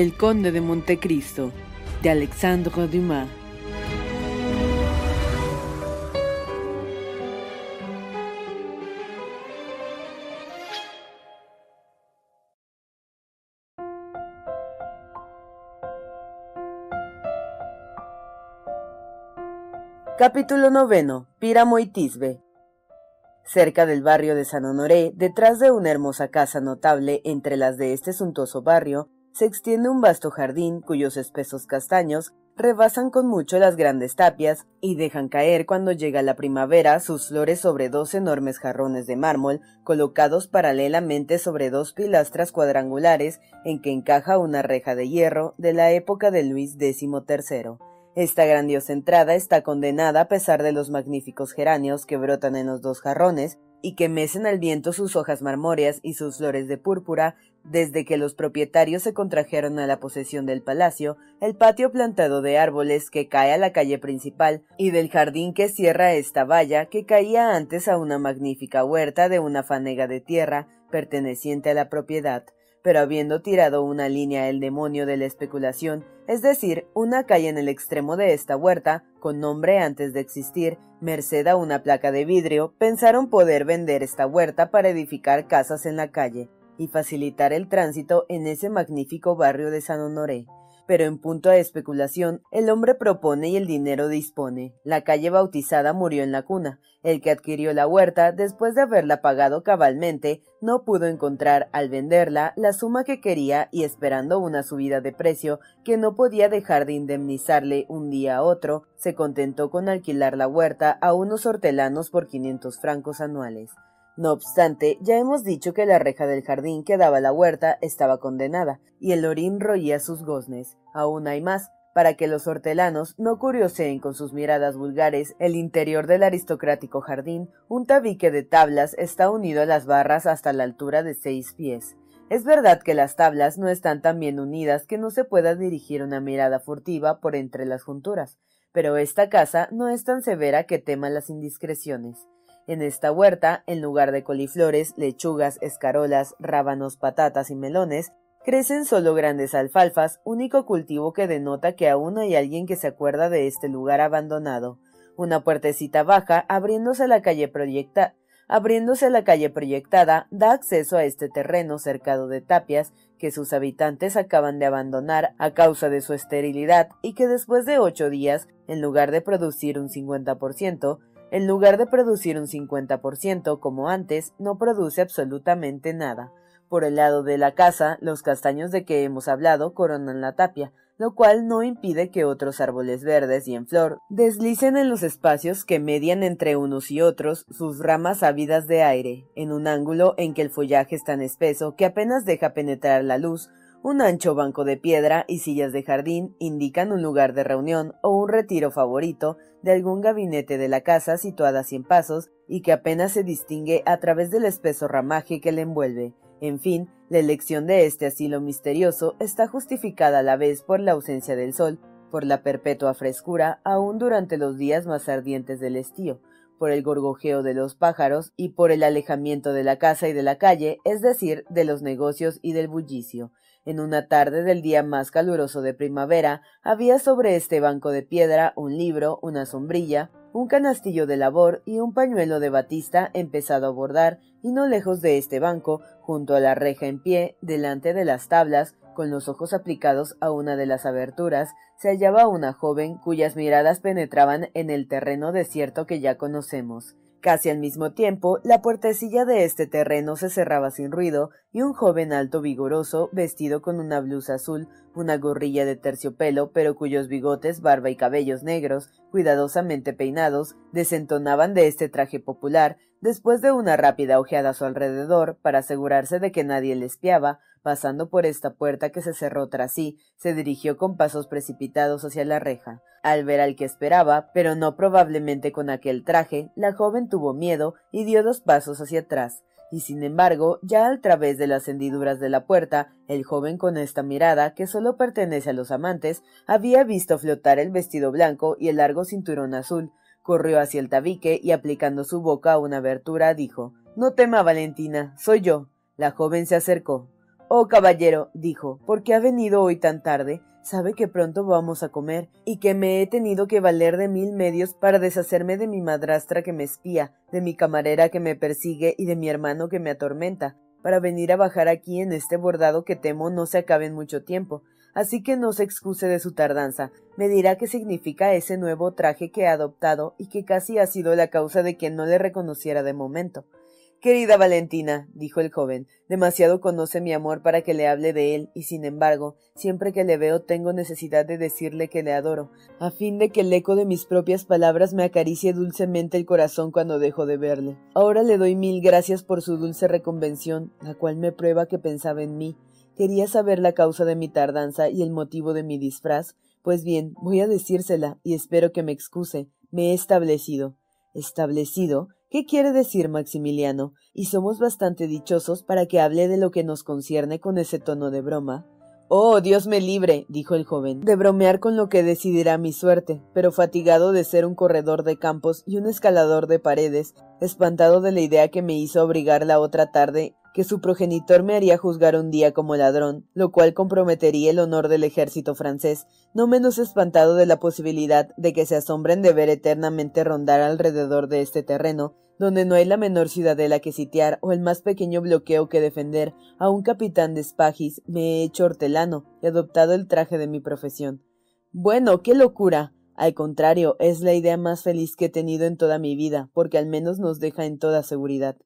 El Conde de Montecristo, de Alexandre Dumas. Capítulo noveno. Píramo y Tisbe. Cerca del barrio de San Honoré, detrás de una hermosa casa notable entre las de este suntuoso barrio, se extiende un vasto jardín cuyos espesos castaños rebasan con mucho las grandes tapias y dejan caer cuando llega la primavera sus flores sobre dos enormes jarrones de mármol colocados paralelamente sobre dos pilastras cuadrangulares en que encaja una reja de hierro de la época de Luis XIII. Esta grandiosa entrada está condenada a pesar de los magníficos geranios que brotan en los dos jarrones y que mecen al viento sus hojas marmóreas y sus flores de púrpura, desde que los propietarios se contrajeron a la posesión del palacio, el patio plantado de árboles que cae a la calle principal y del jardín que cierra esta valla que caía antes a una magnífica huerta de una fanega de tierra perteneciente a la propiedad, pero habiendo tirado una línea el demonio de la especulación, es decir, una calle en el extremo de esta huerta, con nombre antes de existir, merced a una placa de vidrio, pensaron poder vender esta huerta para edificar casas en la calle y facilitar el tránsito en ese magnífico barrio de San Honoré pero en punto a especulación, el hombre propone y el dinero dispone. La calle bautizada murió en la cuna. El que adquirió la huerta, después de haberla pagado cabalmente, no pudo encontrar, al venderla, la suma que quería y esperando una subida de precio que no podía dejar de indemnizarle un día a otro, se contentó con alquilar la huerta a unos hortelanos por quinientos francos anuales. No obstante, ya hemos dicho que la reja del jardín que daba la huerta estaba condenada, y el orín roía sus goznes. Aún hay más, para que los hortelanos no curioseen con sus miradas vulgares el interior del aristocrático jardín, un tabique de tablas está unido a las barras hasta la altura de seis pies. Es verdad que las tablas no están tan bien unidas que no se pueda dirigir una mirada furtiva por entre las junturas, pero esta casa no es tan severa que tema las indiscreciones. En esta huerta, en lugar de coliflores, lechugas, escarolas, rábanos, patatas y melones, crecen solo grandes alfalfas, único cultivo que denota que aún hay alguien que se acuerda de este lugar abandonado. Una puertecita baja, abriéndose a la calle proyecta abriéndose la calle proyectada, da acceso a este terreno cercado de tapias que sus habitantes acaban de abandonar a causa de su esterilidad y que después de ocho días, en lugar de producir un 50%, en lugar de producir un 50% como antes, no produce absolutamente nada. Por el lado de la casa, los castaños de que hemos hablado coronan la tapia, lo cual no impide que otros árboles verdes y en flor deslicen en los espacios que median entre unos y otros sus ramas ávidas de aire, en un ángulo en que el follaje es tan espeso que apenas deja penetrar la luz, un ancho banco de piedra y sillas de jardín indican un lugar de reunión o un retiro favorito de algún gabinete de la casa situada a cien pasos y que apenas se distingue a través del espeso ramaje que le envuelve. En fin, la elección de este asilo misterioso está justificada a la vez por la ausencia del sol, por la perpetua frescura aún durante los días más ardientes del estío, por el gorgojeo de los pájaros y por el alejamiento de la casa y de la calle, es decir, de los negocios y del bullicio. En una tarde del día más caluroso de primavera, había sobre este banco de piedra un libro, una sombrilla, un canastillo de labor y un pañuelo de batista empezado a bordar, y no lejos de este banco, junto a la reja en pie, delante de las tablas, con los ojos aplicados a una de las aberturas, se hallaba una joven cuyas miradas penetraban en el terreno desierto que ya conocemos. Casi al mismo tiempo, la puertecilla de este terreno se cerraba sin ruido, y un joven alto vigoroso, vestido con una blusa azul, una gorrilla de terciopelo, pero cuyos bigotes, barba y cabellos negros, cuidadosamente peinados, desentonaban de este traje popular, después de una rápida ojeada a su alrededor, para asegurarse de que nadie le espiaba, pasando por esta puerta que se cerró tras sí, se dirigió con pasos precipitados hacia la reja. Al ver al que esperaba, pero no probablemente con aquel traje, la joven tuvo miedo y dio dos pasos hacia atrás. Y sin embargo, ya al través de las hendiduras de la puerta, el joven con esta mirada, que solo pertenece a los amantes, había visto flotar el vestido blanco y el largo cinturón azul. Corrió hacia el tabique y aplicando su boca a una abertura, dijo No tema, Valentina, soy yo. La joven se acercó. Oh, caballero, dijo, ¿por qué ha venido hoy tan tarde? Sabe que pronto vamos a comer, y que me he tenido que valer de mil medios para deshacerme de mi madrastra que me espía, de mi camarera que me persigue y de mi hermano que me atormenta, para venir a bajar aquí en este bordado que temo no se acabe en mucho tiempo. Así que no se excuse de su tardanza. Me dirá qué significa ese nuevo traje que ha adoptado y que casi ha sido la causa de que no le reconociera de momento. Querida Valentina, dijo el joven, demasiado conoce mi amor para que le hable de él, y sin embargo, siempre que le veo tengo necesidad de decirle que le adoro, a fin de que el eco de mis propias palabras me acaricie dulcemente el corazón cuando dejo de verle. Ahora le doy mil gracias por su dulce reconvención, la cual me prueba que pensaba en mí. Quería saber la causa de mi tardanza y el motivo de mi disfraz. Pues bien, voy a decírsela, y espero que me excuse. Me he establecido. ¿Establecido? ¿Qué quiere decir Maximiliano? Y somos bastante dichosos para que hable de lo que nos concierne con ese tono de broma. Oh, Dios me libre, dijo el joven, de bromear con lo que decidirá mi suerte, pero fatigado de ser un corredor de campos y un escalador de paredes, espantado de la idea que me hizo obligar la otra tarde que su progenitor me haría juzgar un día como ladrón, lo cual comprometería el honor del ejército francés, no menos espantado de la posibilidad de que se asombren de ver eternamente rondar alrededor de este terreno, donde no hay la menor ciudadela que sitiar o el más pequeño bloqueo que defender, a un capitán de Spagis me he hecho hortelano y adoptado el traje de mi profesión. Bueno, qué locura. Al contrario, es la idea más feliz que he tenido en toda mi vida, porque al menos nos deja en toda seguridad.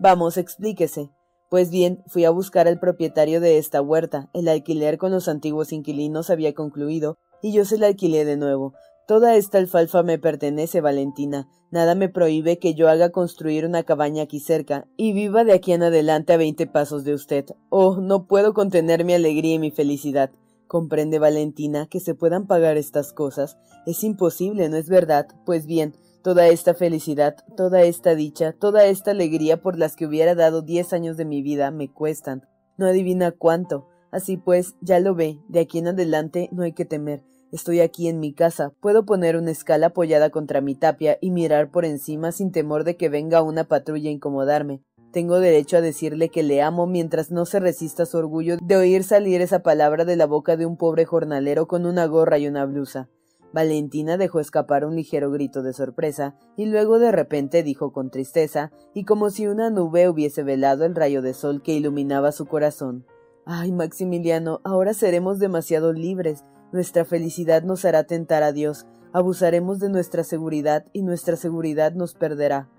Vamos, explíquese. Pues bien, fui a buscar al propietario de esta huerta. El alquiler con los antiguos inquilinos había concluido, y yo se la alquilé de nuevo. Toda esta alfalfa me pertenece, Valentina. Nada me prohíbe que yo haga construir una cabaña aquí cerca, y viva de aquí en adelante a veinte pasos de usted. Oh, no puedo contener mi alegría y mi felicidad. ¿Comprende, Valentina, que se puedan pagar estas cosas? Es imposible, ¿no es verdad? Pues bien, Toda esta felicidad, toda esta dicha, toda esta alegría por las que hubiera dado diez años de mi vida me cuestan. No adivina cuánto. Así pues, ya lo ve, de aquí en adelante no hay que temer. Estoy aquí en mi casa, puedo poner una escala apoyada contra mi tapia y mirar por encima sin temor de que venga una patrulla a incomodarme. Tengo derecho a decirle que le amo mientras no se resista su orgullo de oír salir esa palabra de la boca de un pobre jornalero con una gorra y una blusa. Valentina dejó escapar un ligero grito de sorpresa y luego de repente dijo con tristeza y como si una nube hubiese velado el rayo de sol que iluminaba su corazón Ay, Maximiliano, ahora seremos demasiado libres. Nuestra felicidad nos hará tentar a Dios. Abusaremos de nuestra seguridad y nuestra seguridad nos perderá.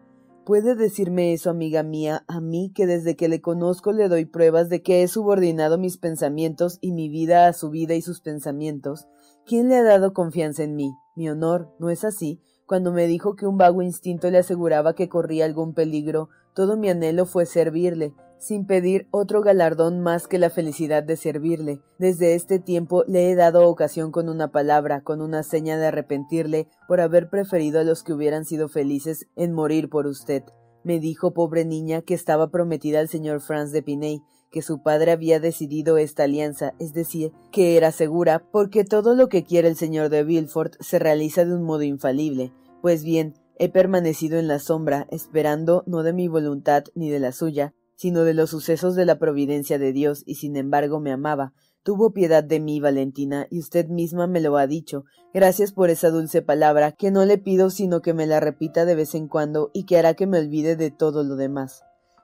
¿Puede decirme eso, amiga mía, a mí que desde que le conozco le doy pruebas de que he subordinado mis pensamientos y mi vida a su vida y sus pensamientos? ¿Quién le ha dado confianza en mí? Mi honor, ¿no es así? Cuando me dijo que un vago instinto le aseguraba que corría algún peligro, todo mi anhelo fue servirle, sin pedir otro galardón más que la felicidad de servirle. Desde este tiempo le he dado ocasión con una palabra, con una seña de arrepentirle por haber preferido a los que hubieran sido felices en morir por usted. Me dijo, pobre niña, que estaba prometida al señor Franz de Piney, que su padre había decidido esta alianza, es decir, que era segura, porque todo lo que quiere el señor de Villefort se realiza de un modo infalible. Pues bien, he permanecido en la sombra, esperando no de mi voluntad ni de la suya, sino de los sucesos de la providencia de Dios, y sin embargo me amaba. Tuvo piedad de mí, Valentina, y usted misma me lo ha dicho. Gracias por esa dulce palabra, que no le pido sino que me la repita de vez en cuando y que hará que me olvide de todo lo demás.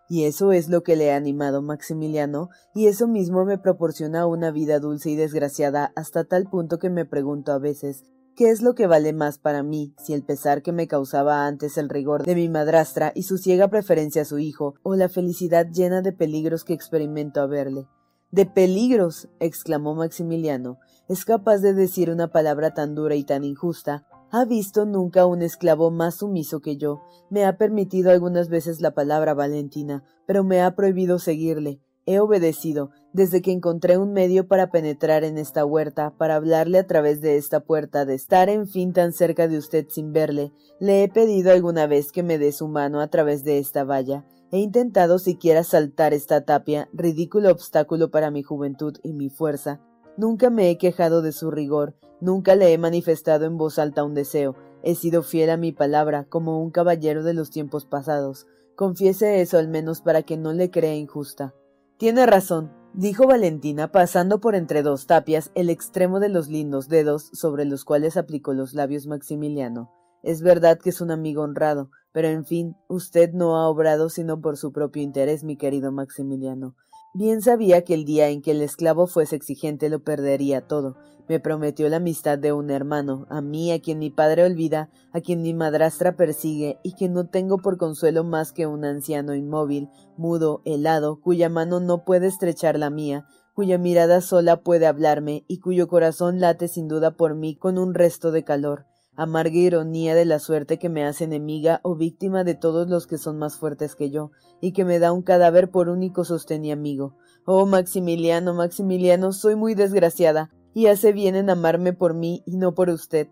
Y eso es lo que le ha animado Maximiliano, y eso mismo me proporciona una vida dulce y desgraciada hasta tal punto que me pregunto a veces ¿Qué es lo que vale más para mí, si el pesar que me causaba antes el rigor de mi madrastra y su ciega preferencia a su hijo, o la felicidad llena de peligros que experimento a verle? De peligros. exclamó Maximiliano. Es capaz de decir una palabra tan dura y tan injusta. Ha visto nunca un esclavo más sumiso que yo. Me ha permitido algunas veces la palabra Valentina, pero me ha prohibido seguirle. He obedecido, desde que encontré un medio para penetrar en esta huerta, para hablarle a través de esta puerta, de estar en fin tan cerca de usted sin verle, le he pedido alguna vez que me dé su mano a través de esta valla. He intentado siquiera saltar esta tapia, ridículo obstáculo para mi juventud y mi fuerza. Nunca me he quejado de su rigor, nunca le he manifestado en voz alta un deseo. He sido fiel a mi palabra, como un caballero de los tiempos pasados. Confiese eso al menos para que no le crea injusta. Tiene razón, dijo Valentina, pasando por entre dos tapias el extremo de los lindos dedos sobre los cuales aplicó los labios Maximiliano. Es verdad que es un amigo honrado, pero en fin, usted no ha obrado sino por su propio interés, mi querido Maximiliano. Bien sabía que el día en que el esclavo fuese exigente lo perdería todo. Me prometió la amistad de un hermano, a mí, a quien mi padre olvida, a quien mi madrastra persigue, y que no tengo por consuelo más que un anciano inmóvil, mudo, helado, cuya mano no puede estrechar la mía, cuya mirada sola puede hablarme, y cuyo corazón late sin duda por mí con un resto de calor amarga ironía de la suerte que me hace enemiga o víctima de todos los que son más fuertes que yo, y que me da un cadáver por único sostén y amigo. Oh, Maximiliano, Maximiliano, soy muy desgraciada, y hace bien en amarme por mí y no por usted.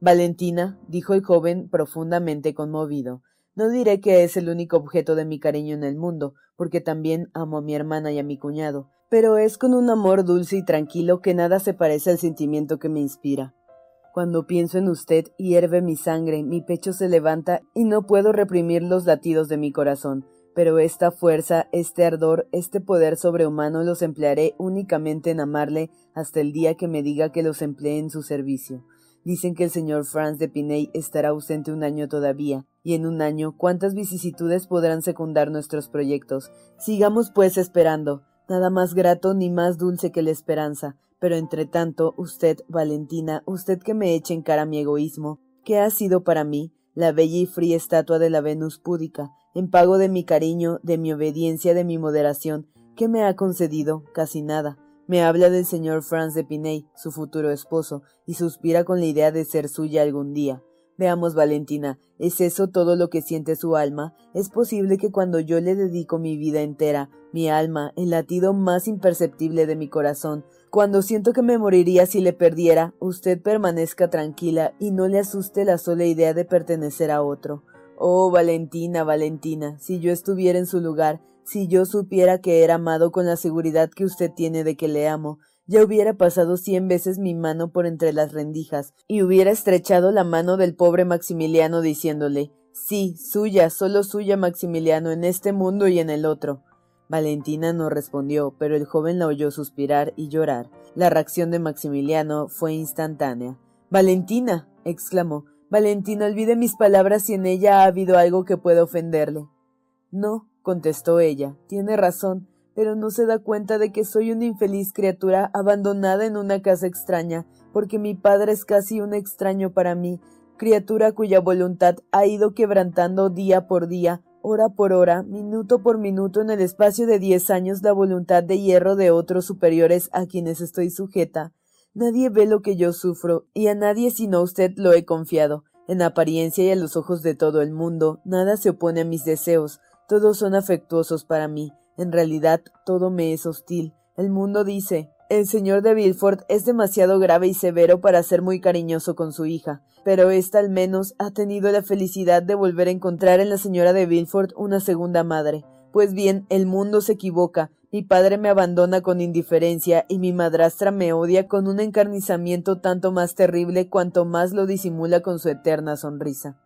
Valentina, dijo el joven profundamente conmovido, no diré que es el único objeto de mi cariño en el mundo, porque también amo a mi hermana y a mi cuñado, pero es con un amor dulce y tranquilo que nada se parece al sentimiento que me inspira. Cuando pienso en usted, hierve mi sangre, mi pecho se levanta y no puedo reprimir los latidos de mi corazón. Pero esta fuerza, este ardor, este poder sobrehumano los emplearé únicamente en amarle hasta el día que me diga que los emplee en su servicio. Dicen que el señor Franz de Piney estará ausente un año todavía, y en un año cuántas vicisitudes podrán secundar nuestros proyectos. Sigamos pues esperando. Nada más grato ni más dulce que la esperanza, pero entre tanto, usted, Valentina, usted que me eche en cara mi egoísmo, ¿qué ha sido para mí la bella y fría estatua de la Venus púdica, en pago de mi cariño, de mi obediencia, de mi moderación, ¿qué me ha concedido? Casi nada. Me habla del señor Franz de Piney, su futuro esposo, y suspira con la idea de ser suya algún día. Veamos, Valentina, ¿es eso todo lo que siente su alma? ¿Es posible que cuando yo le dedico mi vida entera, mi alma, el latido más imperceptible de mi corazón, cuando siento que me moriría si le perdiera, usted permanezca tranquila y no le asuste la sola idea de pertenecer a otro. Oh, Valentina, Valentina, si yo estuviera en su lugar, si yo supiera que era amado con la seguridad que usted tiene de que le amo, ya hubiera pasado cien veces mi mano por entre las rendijas y hubiera estrechado la mano del pobre Maximiliano diciéndole Sí, suya, solo suya, Maximiliano, en este mundo y en el otro. Valentina no respondió, pero el joven la oyó suspirar y llorar. La reacción de Maximiliano fue instantánea. Valentina. exclamó. Valentina, olvide mis palabras si en ella ha habido algo que pueda ofenderle. No, contestó ella. Tiene razón, pero no se da cuenta de que soy una infeliz criatura abandonada en una casa extraña, porque mi padre es casi un extraño para mí, criatura cuya voluntad ha ido quebrantando día por día, hora por hora, minuto por minuto en el espacio de diez años la voluntad de hierro de otros superiores a quienes estoy sujeta. Nadie ve lo que yo sufro, y a nadie sino a usted lo he confiado. En apariencia y a los ojos de todo el mundo, nada se opone a mis deseos, todos son afectuosos para mí. En realidad, todo me es hostil. El mundo dice, el señor de Villefort es demasiado grave y severo para ser muy cariñoso con su hija, pero ésta al menos ha tenido la felicidad de volver a encontrar en la señora de Villefort una segunda madre. Pues bien, el mundo se equivoca. Mi padre me abandona con indiferencia y mi madrastra me odia con un encarnizamiento tanto más terrible cuanto más lo disimula con su eterna sonrisa.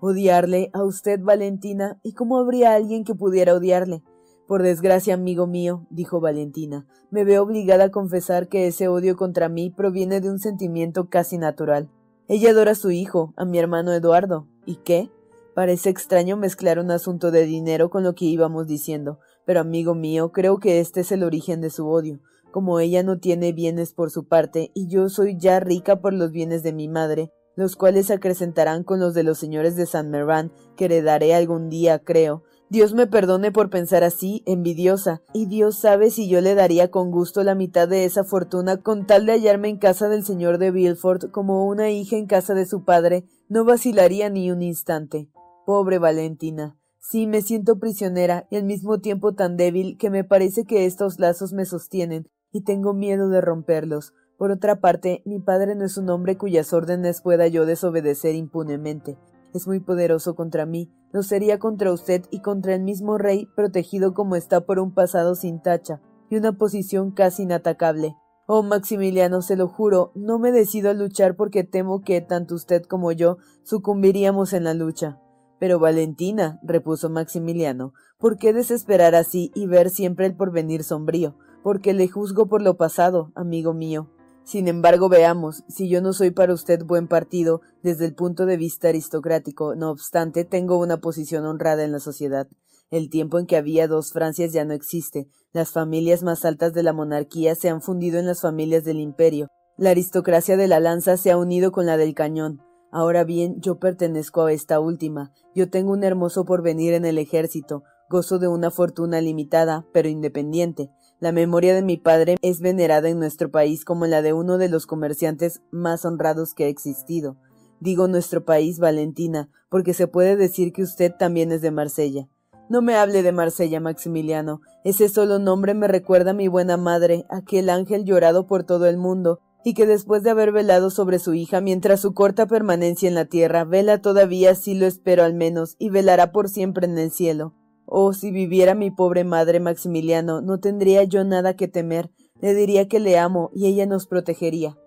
Odiarle a usted, Valentina, ¿y cómo habría alguien que pudiera odiarle? Por desgracia, amigo mío, dijo Valentina, me veo obligada a confesar que ese odio contra mí proviene de un sentimiento casi natural. Ella adora a su hijo, a mi hermano Eduardo. ¿Y qué? Parece extraño mezclar un asunto de dinero con lo que íbamos diciendo, pero amigo mío, creo que este es el origen de su odio. Como ella no tiene bienes por su parte, y yo soy ya rica por los bienes de mi madre, los cuales se acrecentarán con los de los señores de San Merán, que heredaré algún día, creo, Dios me perdone por pensar así, envidiosa, y Dios sabe si yo le daría con gusto la mitad de esa fortuna con tal de hallarme en casa del señor de Villefort como una hija en casa de su padre, no vacilaría ni un instante. Pobre Valentina. Sí, me siento prisionera y al mismo tiempo tan débil que me parece que estos lazos me sostienen, y tengo miedo de romperlos. Por otra parte, mi padre no es un hombre cuyas órdenes pueda yo desobedecer impunemente es muy poderoso contra mí, lo sería contra usted y contra el mismo rey, protegido como está por un pasado sin tacha y una posición casi inatacable. Oh, Maximiliano, se lo juro, no me decido a luchar porque temo que tanto usted como yo sucumbiríamos en la lucha. Pero Valentina, repuso Maximiliano, ¿por qué desesperar así y ver siempre el porvenir sombrío? Porque le juzgo por lo pasado, amigo mío. Sin embargo, veamos, si yo no soy para usted buen partido desde el punto de vista aristocrático, no obstante, tengo una posición honrada en la sociedad. El tiempo en que había dos Francias ya no existe. Las familias más altas de la monarquía se han fundido en las familias del imperio. La aristocracia de la lanza se ha unido con la del cañón. Ahora bien, yo pertenezco a esta última. Yo tengo un hermoso porvenir en el ejército. Gozo de una fortuna limitada, pero independiente. La memoria de mi padre es venerada en nuestro país como la de uno de los comerciantes más honrados que ha existido. Digo nuestro país, Valentina, porque se puede decir que usted también es de Marsella. No me hable de Marsella, Maximiliano. Ese solo nombre me recuerda a mi buena madre, aquel ángel llorado por todo el mundo, y que después de haber velado sobre su hija mientras su corta permanencia en la tierra, vela todavía, si lo espero al menos, y velará por siempre en el cielo. Oh, si viviera mi pobre madre Maximiliano, no tendría yo nada que temer, le diría que le amo y ella nos protegería.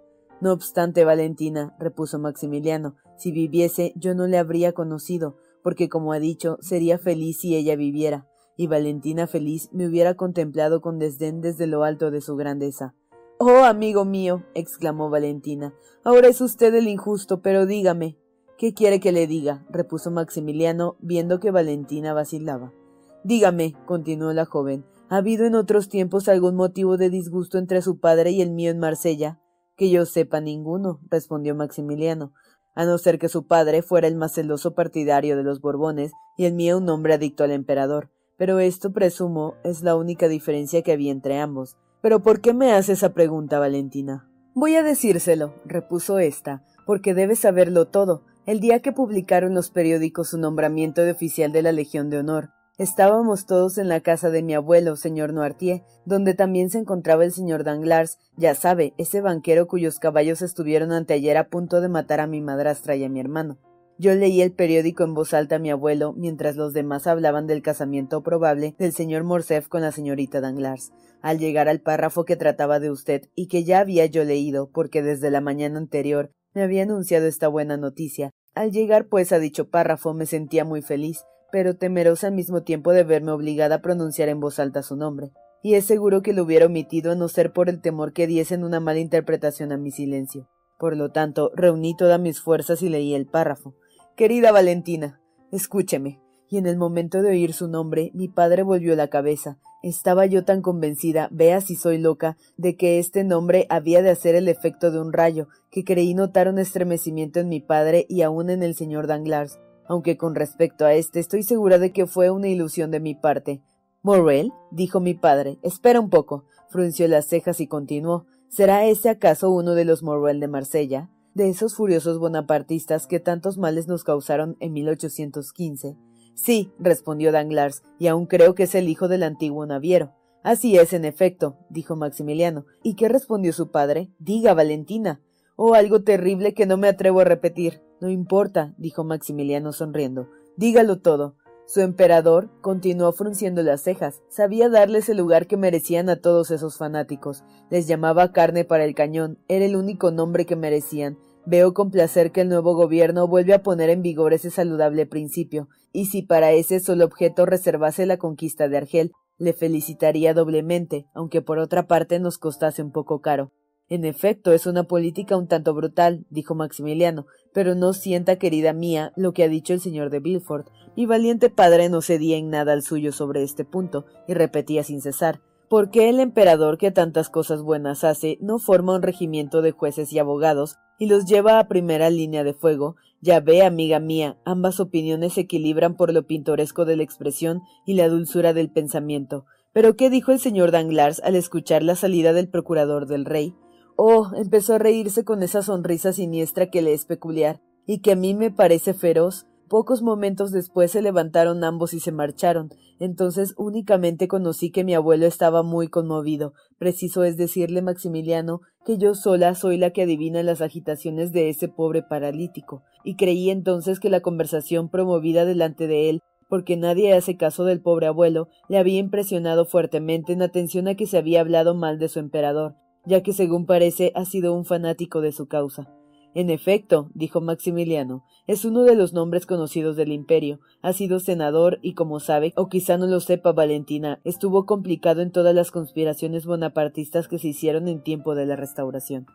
No obstante, Valentina, repuso Maximiliano, si viviese yo no le habría conocido, porque como ha dicho, sería feliz si ella viviera, y Valentina feliz me hubiera contemplado con desdén desde lo alto de su grandeza. Oh, amigo mío, exclamó Valentina, ahora es usted el injusto, pero dígame. ¿Qué quiere que le diga? repuso Maximiliano, viendo que Valentina vacilaba. Dígame, continuó la joven, ¿ha habido en otros tiempos algún motivo de disgusto entre su padre y el mío en Marsella? Que yo sepa ninguno, respondió Maximiliano, a no ser que su padre fuera el más celoso partidario de los Borbones y el mío un hombre adicto al emperador. Pero esto, presumo, es la única diferencia que había entre ambos. Pero ¿por qué me hace esa pregunta, Valentina? Voy a decírselo, repuso ésta, porque debe saberlo todo. El día que publicaron los periódicos su nombramiento de oficial de la Legión de Honor, Estábamos todos en la casa de mi abuelo, señor Noirtier, donde también se encontraba el señor Danglars, ya sabe, ese banquero cuyos caballos estuvieron anteayer a punto de matar a mi madrastra y a mi hermano. Yo leí el periódico en voz alta a mi abuelo, mientras los demás hablaban del casamiento probable del señor Morcerf con la señorita Danglars. Al llegar al párrafo que trataba de usted y que ya había yo leído, porque desde la mañana anterior me había anunciado esta buena noticia, al llegar pues a dicho párrafo me sentía muy feliz, pero temerosa al mismo tiempo de verme obligada a pronunciar en voz alta su nombre, y es seguro que lo hubiera omitido a no ser por el temor que diesen una mala interpretación a mi silencio. Por lo tanto, reuní todas mis fuerzas y leí el párrafo. Querida Valentina, escúcheme. Y en el momento de oír su nombre, mi padre volvió la cabeza. Estaba yo tan convencida, vea si soy loca, de que este nombre había de hacer el efecto de un rayo, que creí notar un estremecimiento en mi padre y aun en el señor Danglars, aunque con respecto a este estoy segura de que fue una ilusión de mi parte. Morrel, dijo mi padre, espera un poco. Frunció las cejas y continuó. ¿Será ese acaso uno de los Morrel de Marsella? De esos furiosos bonapartistas que tantos males nos causaron en 1815. Sí, respondió Danglars, y aún creo que es el hijo del antiguo naviero. Así es, en efecto, dijo Maximiliano. ¿Y qué respondió su padre? Diga, Valentina. Oh, algo terrible que no me atrevo a repetir. No importa, dijo Maximiliano sonriendo. Dígalo todo. Su emperador continuó frunciendo las cejas. Sabía darles el lugar que merecían a todos esos fanáticos. Les llamaba carne para el cañón. Era el único nombre que merecían. Veo con placer que el nuevo gobierno vuelve a poner en vigor ese saludable principio, y si para ese solo objeto reservase la conquista de Argel, Le felicitaría doblemente, aunque por otra parte nos costase un poco caro. En efecto, es una política un tanto brutal, dijo Maximiliano, pero no sienta, querida mía, lo que ha dicho el señor de Villefort. Mi valiente padre no cedía en nada al suyo sobre este punto, y repetía sin cesar ¿Por qué el emperador que tantas cosas buenas hace no forma un regimiento de jueces y abogados y los lleva a primera línea de fuego? Ya ve, amiga mía, ambas opiniones se equilibran por lo pintoresco de la expresión y la dulzura del pensamiento. Pero ¿qué dijo el señor Danglars al escuchar la salida del procurador del rey? Oh, empezó a reírse con esa sonrisa siniestra que le es peculiar, y que a mí me parece feroz. Pocos momentos después se levantaron ambos y se marcharon. Entonces únicamente conocí que mi abuelo estaba muy conmovido. Preciso es decirle, Maximiliano, que yo sola soy la que adivina las agitaciones de ese pobre paralítico, y creí entonces que la conversación promovida delante de él porque nadie hace caso del pobre abuelo, le había impresionado fuertemente en atención a que se había hablado mal de su emperador, ya que según parece ha sido un fanático de su causa. En efecto, dijo Maximiliano, es uno de los nombres conocidos del imperio. Ha sido senador y, como sabe, o quizá no lo sepa Valentina, estuvo complicado en todas las conspiraciones bonapartistas que se hicieron en tiempo de la restauración.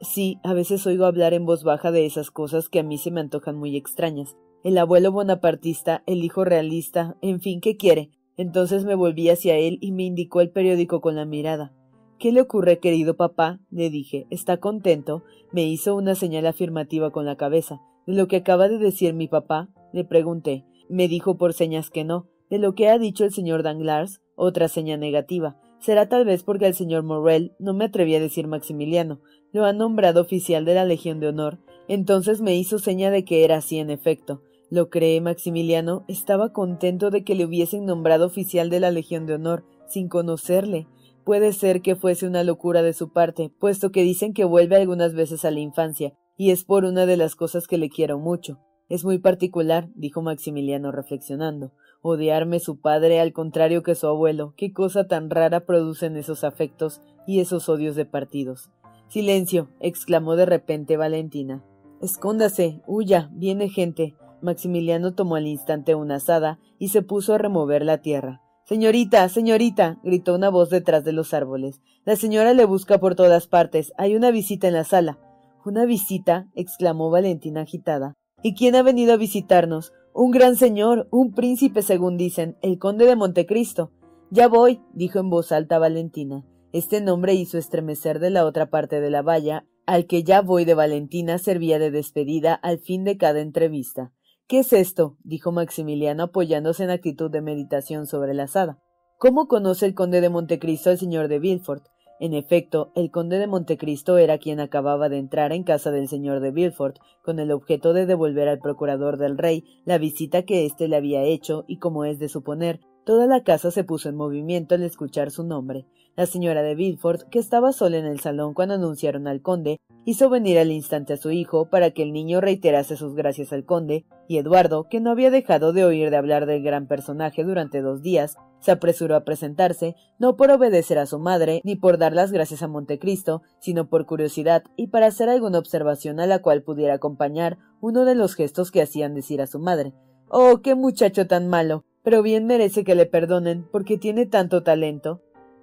Sí, a veces oigo hablar en voz baja de esas cosas que a mí se me antojan muy extrañas. El abuelo bonapartista, el hijo realista, en fin, ¿qué quiere? Entonces me volví hacia él y me indicó el periódico con la mirada. ¿Qué le ocurre, querido papá? le dije. ¿Está contento? Me hizo una señal afirmativa con la cabeza. ¿De lo que acaba de decir mi papá? le pregunté. Me dijo por señas que no. ¿De lo que ha dicho el señor Danglars? Otra seña negativa. Será tal vez porque el señor Morrel no me atreví a decir Maximiliano. Lo ha nombrado oficial de la Legión de Honor. Entonces me hizo seña de que era así en efecto. ¿Lo cree Maximiliano? Estaba contento de que le hubiesen nombrado oficial de la Legión de Honor, sin conocerle. Puede ser que fuese una locura de su parte, puesto que dicen que vuelve algunas veces a la infancia, y es por una de las cosas que le quiero mucho. Es muy particular, dijo Maximiliano reflexionando. Odiarme su padre al contrario que su abuelo. Qué cosa tan rara producen esos afectos y esos odios de partidos. Silencio, exclamó de repente Valentina. Escóndase, huya, viene gente. Maximiliano tomó al instante una asada y se puso a remover la tierra. Señorita, señorita, gritó una voz detrás de los árboles. La señora le busca por todas partes. Hay una visita en la sala. ¿Una visita? exclamó Valentina agitada. ¿Y quién ha venido a visitarnos? Un gran señor, un príncipe, según dicen, el conde de Montecristo. Ya voy, dijo en voz alta Valentina. Este nombre hizo estremecer de la otra parte de la valla, al que ya voy de Valentina servía de despedida al fin de cada entrevista. ¿Qué es esto? dijo Maximiliano apoyándose en actitud de meditación sobre la asada. ¿Cómo conoce el conde de Montecristo al señor de Villefort? En efecto, el conde de Montecristo era quien acababa de entrar en casa del señor de Villefort, con el objeto de devolver al procurador del rey la visita que éste le había hecho, y como es de suponer, toda la casa se puso en movimiento al escuchar su nombre. La señora de Villefort, que estaba sola en el salón cuando anunciaron al conde, hizo venir al instante a su hijo para que el niño reiterase sus gracias al conde, y Eduardo, que no había dejado de oír de hablar del gran personaje durante dos días, se apresuró a presentarse, no por obedecer a su madre, ni por dar las gracias a Montecristo, sino por curiosidad y para hacer alguna observación a la cual pudiera acompañar uno de los gestos que hacían decir a su madre. Oh, qué muchacho tan malo. Pero bien merece que le perdonen, porque tiene tanto talento.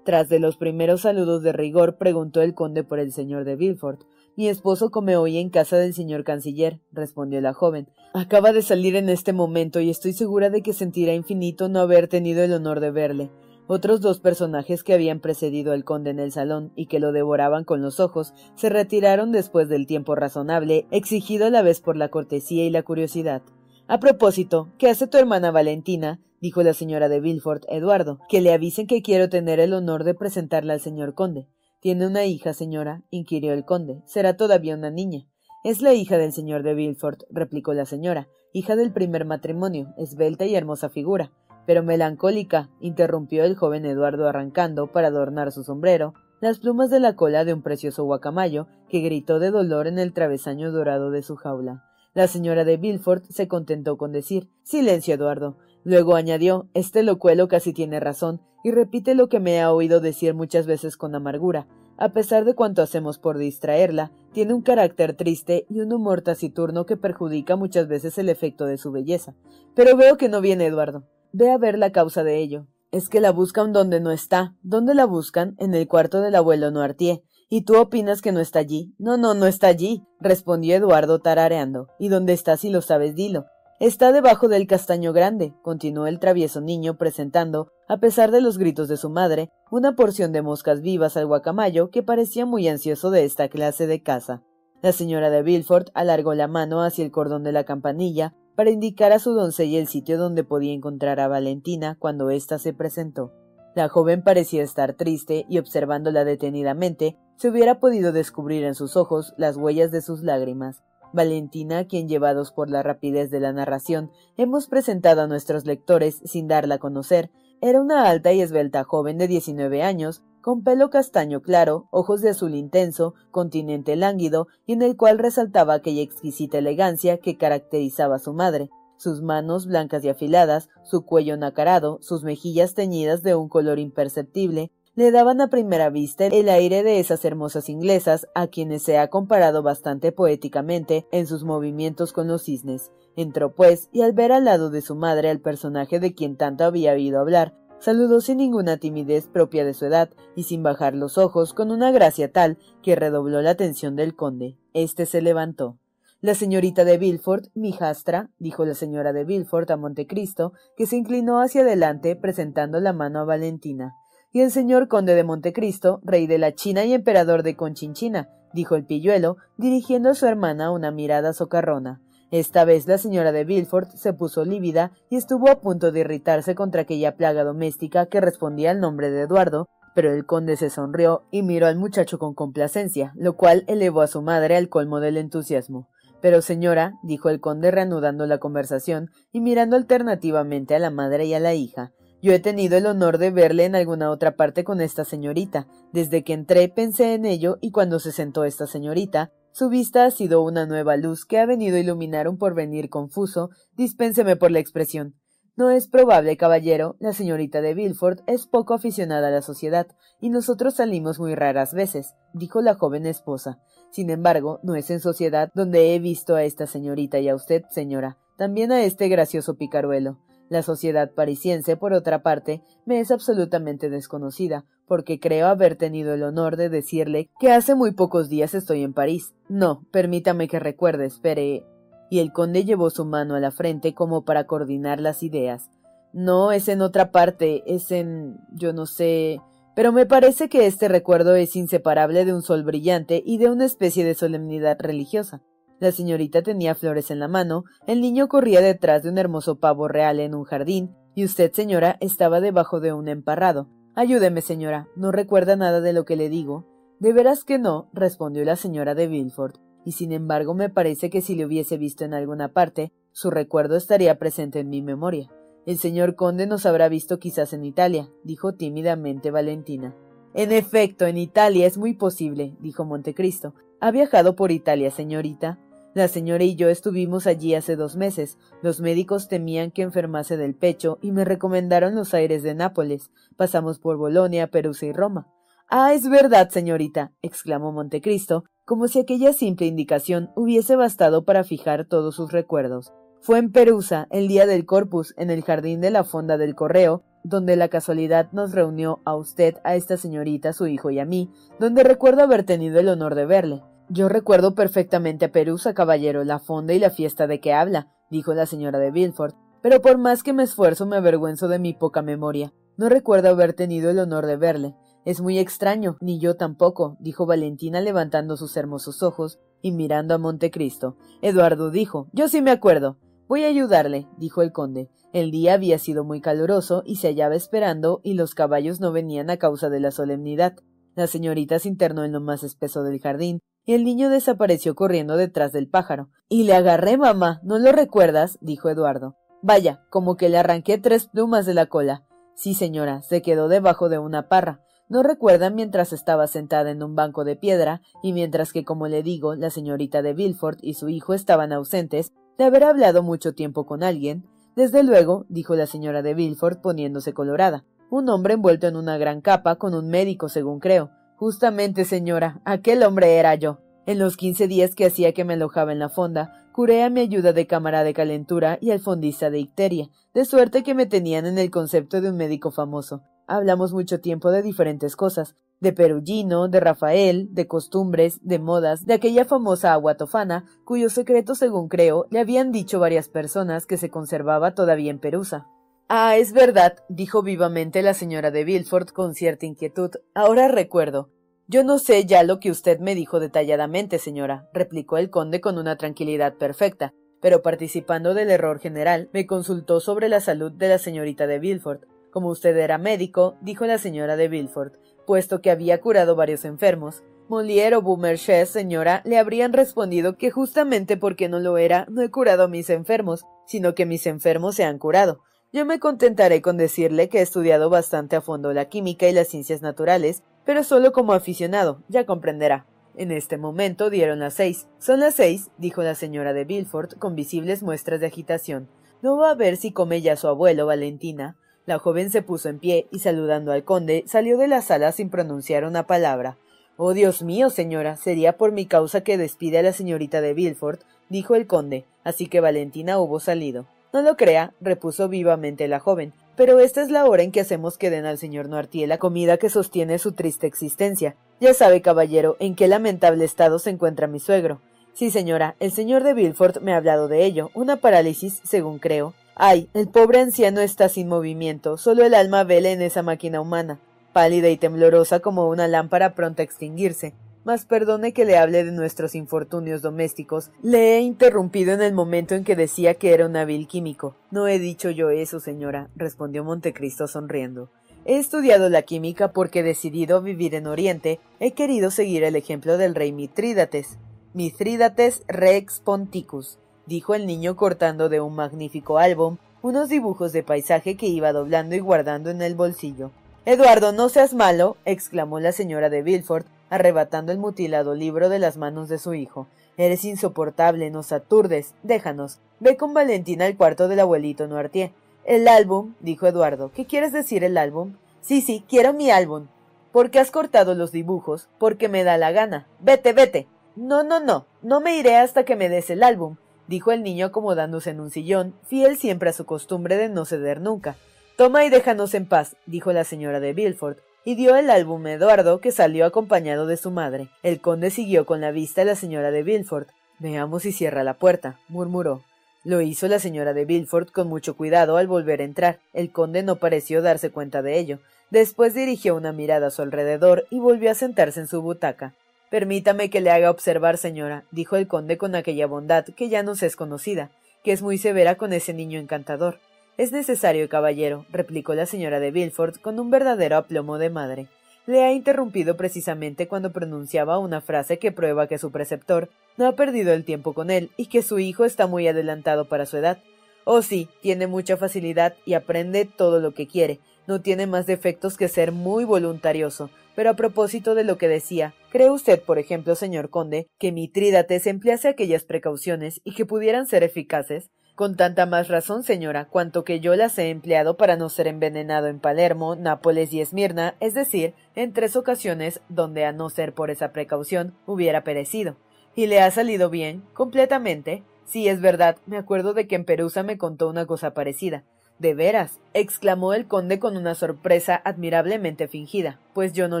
Tras de los primeros saludos de rigor, preguntó el conde por el señor de Villefort. Mi esposo come hoy en casa del señor canciller, respondió la joven. Acaba de salir en este momento y estoy segura de que sentirá infinito no haber tenido el honor de verle. Otros dos personajes que habían precedido al conde en el salón y que lo devoraban con los ojos se retiraron después del tiempo razonable, exigido a la vez por la cortesía y la curiosidad. A propósito, ¿qué hace tu hermana Valentina? Dijo la señora de Villefort Eduardo, que le avisen que quiero tener el honor de presentarla al señor conde. ¿Tiene una hija, señora? inquirió el conde. Será todavía una niña. Es la hija del señor de Villefort, replicó la señora, hija del primer matrimonio, esbelta y hermosa figura. Pero melancólica, interrumpió el joven Eduardo arrancando, para adornar su sombrero, las plumas de la cola de un precioso guacamayo, que gritó de dolor en el travesaño dorado de su jaula. La señora de Villefort se contentó con decir Silencio, Eduardo. Luego añadió Este locuelo casi tiene razón, y repite lo que me ha oído decir muchas veces con amargura. A pesar de cuanto hacemos por distraerla, tiene un carácter triste y un humor taciturno que perjudica muchas veces el efecto de su belleza. Pero veo que no viene Eduardo. Ve a ver la causa de ello. Es que la buscan donde no está. ¿Dónde la buscan? En el cuarto del abuelo Noirtier. ¿Y tú opinas que no está allí? No, no, no está allí, respondió Eduardo tarareando. ¿Y dónde está si lo sabes? Dilo. Está debajo del castaño grande, continuó el travieso niño presentando, a pesar de los gritos de su madre, una porción de moscas vivas al guacamayo que parecía muy ansioso de esta clase de caza. La señora de Villefort alargó la mano hacia el cordón de la campanilla para indicar a su doncella el sitio donde podía encontrar a Valentina cuando ésta se presentó. La joven parecía estar triste y observándola detenidamente se hubiera podido descubrir en sus ojos las huellas de sus lágrimas. Valentina, quien llevados por la rapidez de la narración hemos presentado a nuestros lectores sin darla a conocer, era una alta y esbelta joven de diecinueve años, con pelo castaño claro, ojos de azul intenso, continente lánguido y en el cual resaltaba aquella exquisita elegancia que caracterizaba a su madre, sus manos blancas y afiladas, su cuello nacarado, sus mejillas teñidas de un color imperceptible, le daban a primera vista el aire de esas hermosas inglesas a quienes se ha comparado bastante poéticamente en sus movimientos con los cisnes. Entró pues, y al ver al lado de su madre al personaje de quien tanto había oído hablar, saludó sin ninguna timidez propia de su edad y sin bajar los ojos con una gracia tal que redobló la atención del conde. Este se levantó. La señorita de Villefort, mi hijastra, dijo la señora de Villefort a Montecristo, que se inclinó hacia adelante presentando la mano a Valentina. Y el señor conde de Montecristo, rey de la China y emperador de Conchinchina, dijo el pilluelo, dirigiendo a su hermana una mirada socarrona. Esta vez la señora de Villefort se puso lívida y estuvo a punto de irritarse contra aquella plaga doméstica que respondía al nombre de Eduardo, pero el conde se sonrió y miró al muchacho con complacencia, lo cual elevó a su madre al colmo del entusiasmo. Pero señora, dijo el conde reanudando la conversación y mirando alternativamente a la madre y a la hija, yo he tenido el honor de verle en alguna otra parte con esta señorita. Desde que entré pensé en ello y cuando se sentó esta señorita, su vista ha sido una nueva luz que ha venido a iluminar un porvenir confuso, dispénseme por la expresión. No es probable, caballero, la señorita de Villefort es poco aficionada a la sociedad, y nosotros salimos muy raras veces, dijo la joven esposa. Sin embargo, no es en sociedad donde he visto a esta señorita y a usted, señora, también a este gracioso picaruelo. La sociedad parisiense, por otra parte, me es absolutamente desconocida, porque creo haber tenido el honor de decirle que hace muy pocos días estoy en París. No, permítame que recuerde, espere. Y el conde llevó su mano a la frente como para coordinar las ideas. No, es en otra parte, es en. yo no sé. Pero me parece que este recuerdo es inseparable de un sol brillante y de una especie de solemnidad religiosa. La señorita tenía flores en la mano, el niño corría detrás de un hermoso pavo real en un jardín, y usted, señora, estaba debajo de un emparrado. Ayúdeme, señora, ¿no recuerda nada de lo que le digo? De veras que no, respondió la señora de Villefort, y sin embargo me parece que si le hubiese visto en alguna parte, su recuerdo estaría presente en mi memoria. El señor conde nos habrá visto quizás en Italia, dijo tímidamente Valentina. En efecto, en Italia es muy posible, dijo Montecristo. ¿Ha viajado por Italia, señorita? La señora y yo estuvimos allí hace dos meses. Los médicos temían que enfermase del pecho y me recomendaron los aires de Nápoles. Pasamos por Bolonia, Perusa y Roma. Ah, es verdad, señorita, exclamó Montecristo, como si aquella simple indicación hubiese bastado para fijar todos sus recuerdos. Fue en Perusa, el día del Corpus, en el jardín de la fonda del correo, donde la casualidad nos reunió a usted, a esta señorita, su hijo y a mí, donde recuerdo haber tenido el honor de verle. Yo recuerdo perfectamente a Perusa, caballero, la fonda y la fiesta de que habla, dijo la señora de Villefort, pero por más que me esfuerzo me avergüenzo de mi poca memoria. No recuerdo haber tenido el honor de verle. Es muy extraño, ni yo tampoco, dijo Valentina levantando sus hermosos ojos y mirando a Montecristo. Eduardo dijo, Yo sí me acuerdo. Voy a ayudarle, dijo el conde. El día había sido muy caluroso y se hallaba esperando y los caballos no venían a causa de la solemnidad. La señorita se internó en lo más espeso del jardín el niño desapareció corriendo detrás del pájaro. Y le agarré, mamá. ¿No lo recuerdas? dijo Eduardo. Vaya, como que le arranqué tres plumas de la cola. Sí, señora, se quedó debajo de una parra. ¿No recuerda mientras estaba sentada en un banco de piedra y mientras que, como le digo, la señorita de Villefort y su hijo estaban ausentes, de haber hablado mucho tiempo con alguien. Desde luego, dijo la señora de Villefort poniéndose colorada. Un hombre envuelto en una gran capa con un médico, según creo. Justamente, señora, aquel hombre era yo. En los quince días que hacía que me alojaba en la fonda, Curé a mi ayuda de cámara de calentura y al fondista de icteria, de suerte que me tenían en el concepto de un médico famoso. Hablamos mucho tiempo de diferentes cosas, de Perugino, de Rafael, de costumbres, de modas, de aquella famosa agua tofana, cuyo secreto, según creo, le habían dicho varias personas que se conservaba todavía en Perusa. Ah, es verdad, dijo vivamente la señora de Villefort con cierta inquietud. Ahora recuerdo. Yo no sé ya lo que usted me dijo detalladamente, señora, replicó el conde con una tranquilidad perfecta, pero participando del error general, me consultó sobre la salud de la señorita de Villefort. Como usted era médico, dijo la señora de Villefort, puesto que había curado varios enfermos. Molière o Beaumarchais, señora, le habrían respondido que justamente porque no lo era, no he curado a mis enfermos, sino que mis enfermos se han curado. Yo me contentaré con decirle que he estudiado bastante a fondo la química y las ciencias naturales, pero solo como aficionado, ya comprenderá. En este momento dieron las seis. Son las seis, dijo la señora de Villefort, con visibles muestras de agitación. No va a ver si come ya su abuelo, Valentina. La joven se puso en pie y saludando al conde salió de la sala sin pronunciar una palabra. Oh Dios mío, señora, sería por mi causa que despide a la señorita de Villefort, dijo el conde, así que Valentina hubo salido. No lo crea, repuso vivamente la joven, pero esta es la hora en que hacemos que den al señor Noirtier la comida que sostiene su triste existencia. Ya sabe, caballero, en qué lamentable estado se encuentra mi suegro. Sí, señora, el señor de Villefort me ha hablado de ello, una parálisis, según creo. Ay, el pobre anciano está sin movimiento, solo el alma vela en esa máquina humana, pálida y temblorosa como una lámpara pronta a extinguirse. Mas perdone que le hable de nuestros infortunios domésticos. Le he interrumpido en el momento en que decía que era un hábil químico. No he dicho yo eso, señora, respondió Montecristo sonriendo. He estudiado la química porque decidido vivir en Oriente, he querido seguir el ejemplo del rey Mitrídates. Mitrídates Rex Ponticus dijo el niño cortando de un magnífico álbum unos dibujos de paisaje que iba doblando y guardando en el bolsillo. Eduardo, no seas malo, exclamó la señora de Villefort, arrebatando el mutilado libro de las manos de su hijo. Eres insoportable, nos aturdes. Déjanos. Ve con Valentina al cuarto del abuelito Noirtier. El álbum, dijo Eduardo. ¿Qué quieres decir el álbum? Sí, sí, quiero mi álbum. ¿Por qué has cortado los dibujos? Porque me da la gana. Vete, vete. No, no, no. No me iré hasta que me des el álbum dijo el niño acomodándose en un sillón, fiel siempre a su costumbre de no ceder nunca. Toma y déjanos en paz, dijo la señora de Villefort, y dio el álbum a Eduardo, que salió acompañado de su madre. El conde siguió con la vista a la señora de Villefort. Veamos si cierra la puerta, murmuró. Lo hizo la señora de Villefort con mucho cuidado al volver a entrar. El conde no pareció darse cuenta de ello. Después dirigió una mirada a su alrededor y volvió a sentarse en su butaca. Permítame que le haga observar, señora, dijo el conde con aquella bondad que ya nos es conocida, que es muy severa con ese niño encantador. Es necesario, caballero, replicó la señora de Villefort con un verdadero aplomo de madre. Le ha interrumpido precisamente cuando pronunciaba una frase que prueba que su preceptor no ha perdido el tiempo con él y que su hijo está muy adelantado para su edad. Oh sí, tiene mucha facilidad y aprende todo lo que quiere. No tiene más defectos que ser muy voluntarioso, pero a propósito de lo que decía, ¿cree usted, por ejemplo, señor conde, que Mitrídates emplease aquellas precauciones y que pudieran ser eficaces? Con tanta más razón, señora, cuanto que yo las he empleado para no ser envenenado en Palermo, Nápoles y Esmirna, es decir, en tres ocasiones donde a no ser por esa precaución hubiera perecido. ¿Y le ha salido bien? completamente. Sí, es verdad, me acuerdo de que en Perusa me contó una cosa parecida. De veras, exclamó el conde con una sorpresa admirablemente fingida, pues yo no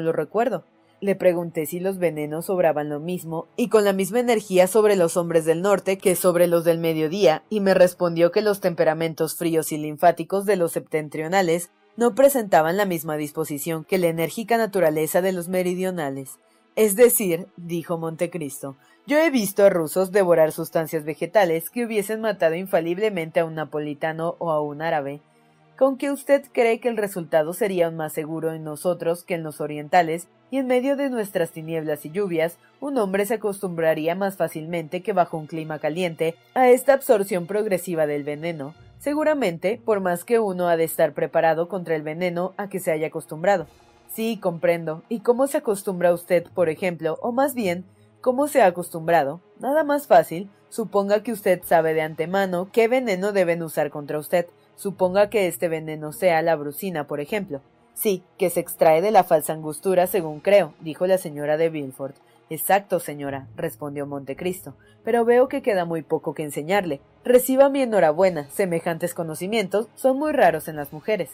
lo recuerdo. Le pregunté si los venenos sobraban lo mismo y con la misma energía sobre los hombres del norte que sobre los del mediodía, y me respondió que los temperamentos fríos y linfáticos de los septentrionales no presentaban la misma disposición que la enérgica naturaleza de los meridionales. Es decir, dijo Montecristo, yo he visto a rusos devorar sustancias vegetales que hubiesen matado infaliblemente a un napolitano o a un árabe. ¿Con que usted cree que el resultado sería más seguro en nosotros que en los orientales, y en medio de nuestras tinieblas y lluvias, un hombre se acostumbraría más fácilmente que bajo un clima caliente a esta absorción progresiva del veneno. Seguramente, por más que uno ha de estar preparado contra el veneno a que se haya acostumbrado. Sí, comprendo. ¿Y cómo se acostumbra usted, por ejemplo, o más bien, ¿Cómo se ha acostumbrado? Nada más fácil. Suponga que usted sabe de antemano qué veneno deben usar contra usted. Suponga que este veneno sea la brucina, por ejemplo. Sí, que se extrae de la falsa angustura, según creo, dijo la señora de Villefort. Exacto, señora, respondió Montecristo, pero veo que queda muy poco que enseñarle. Reciba mi enhorabuena, semejantes conocimientos son muy raros en las mujeres.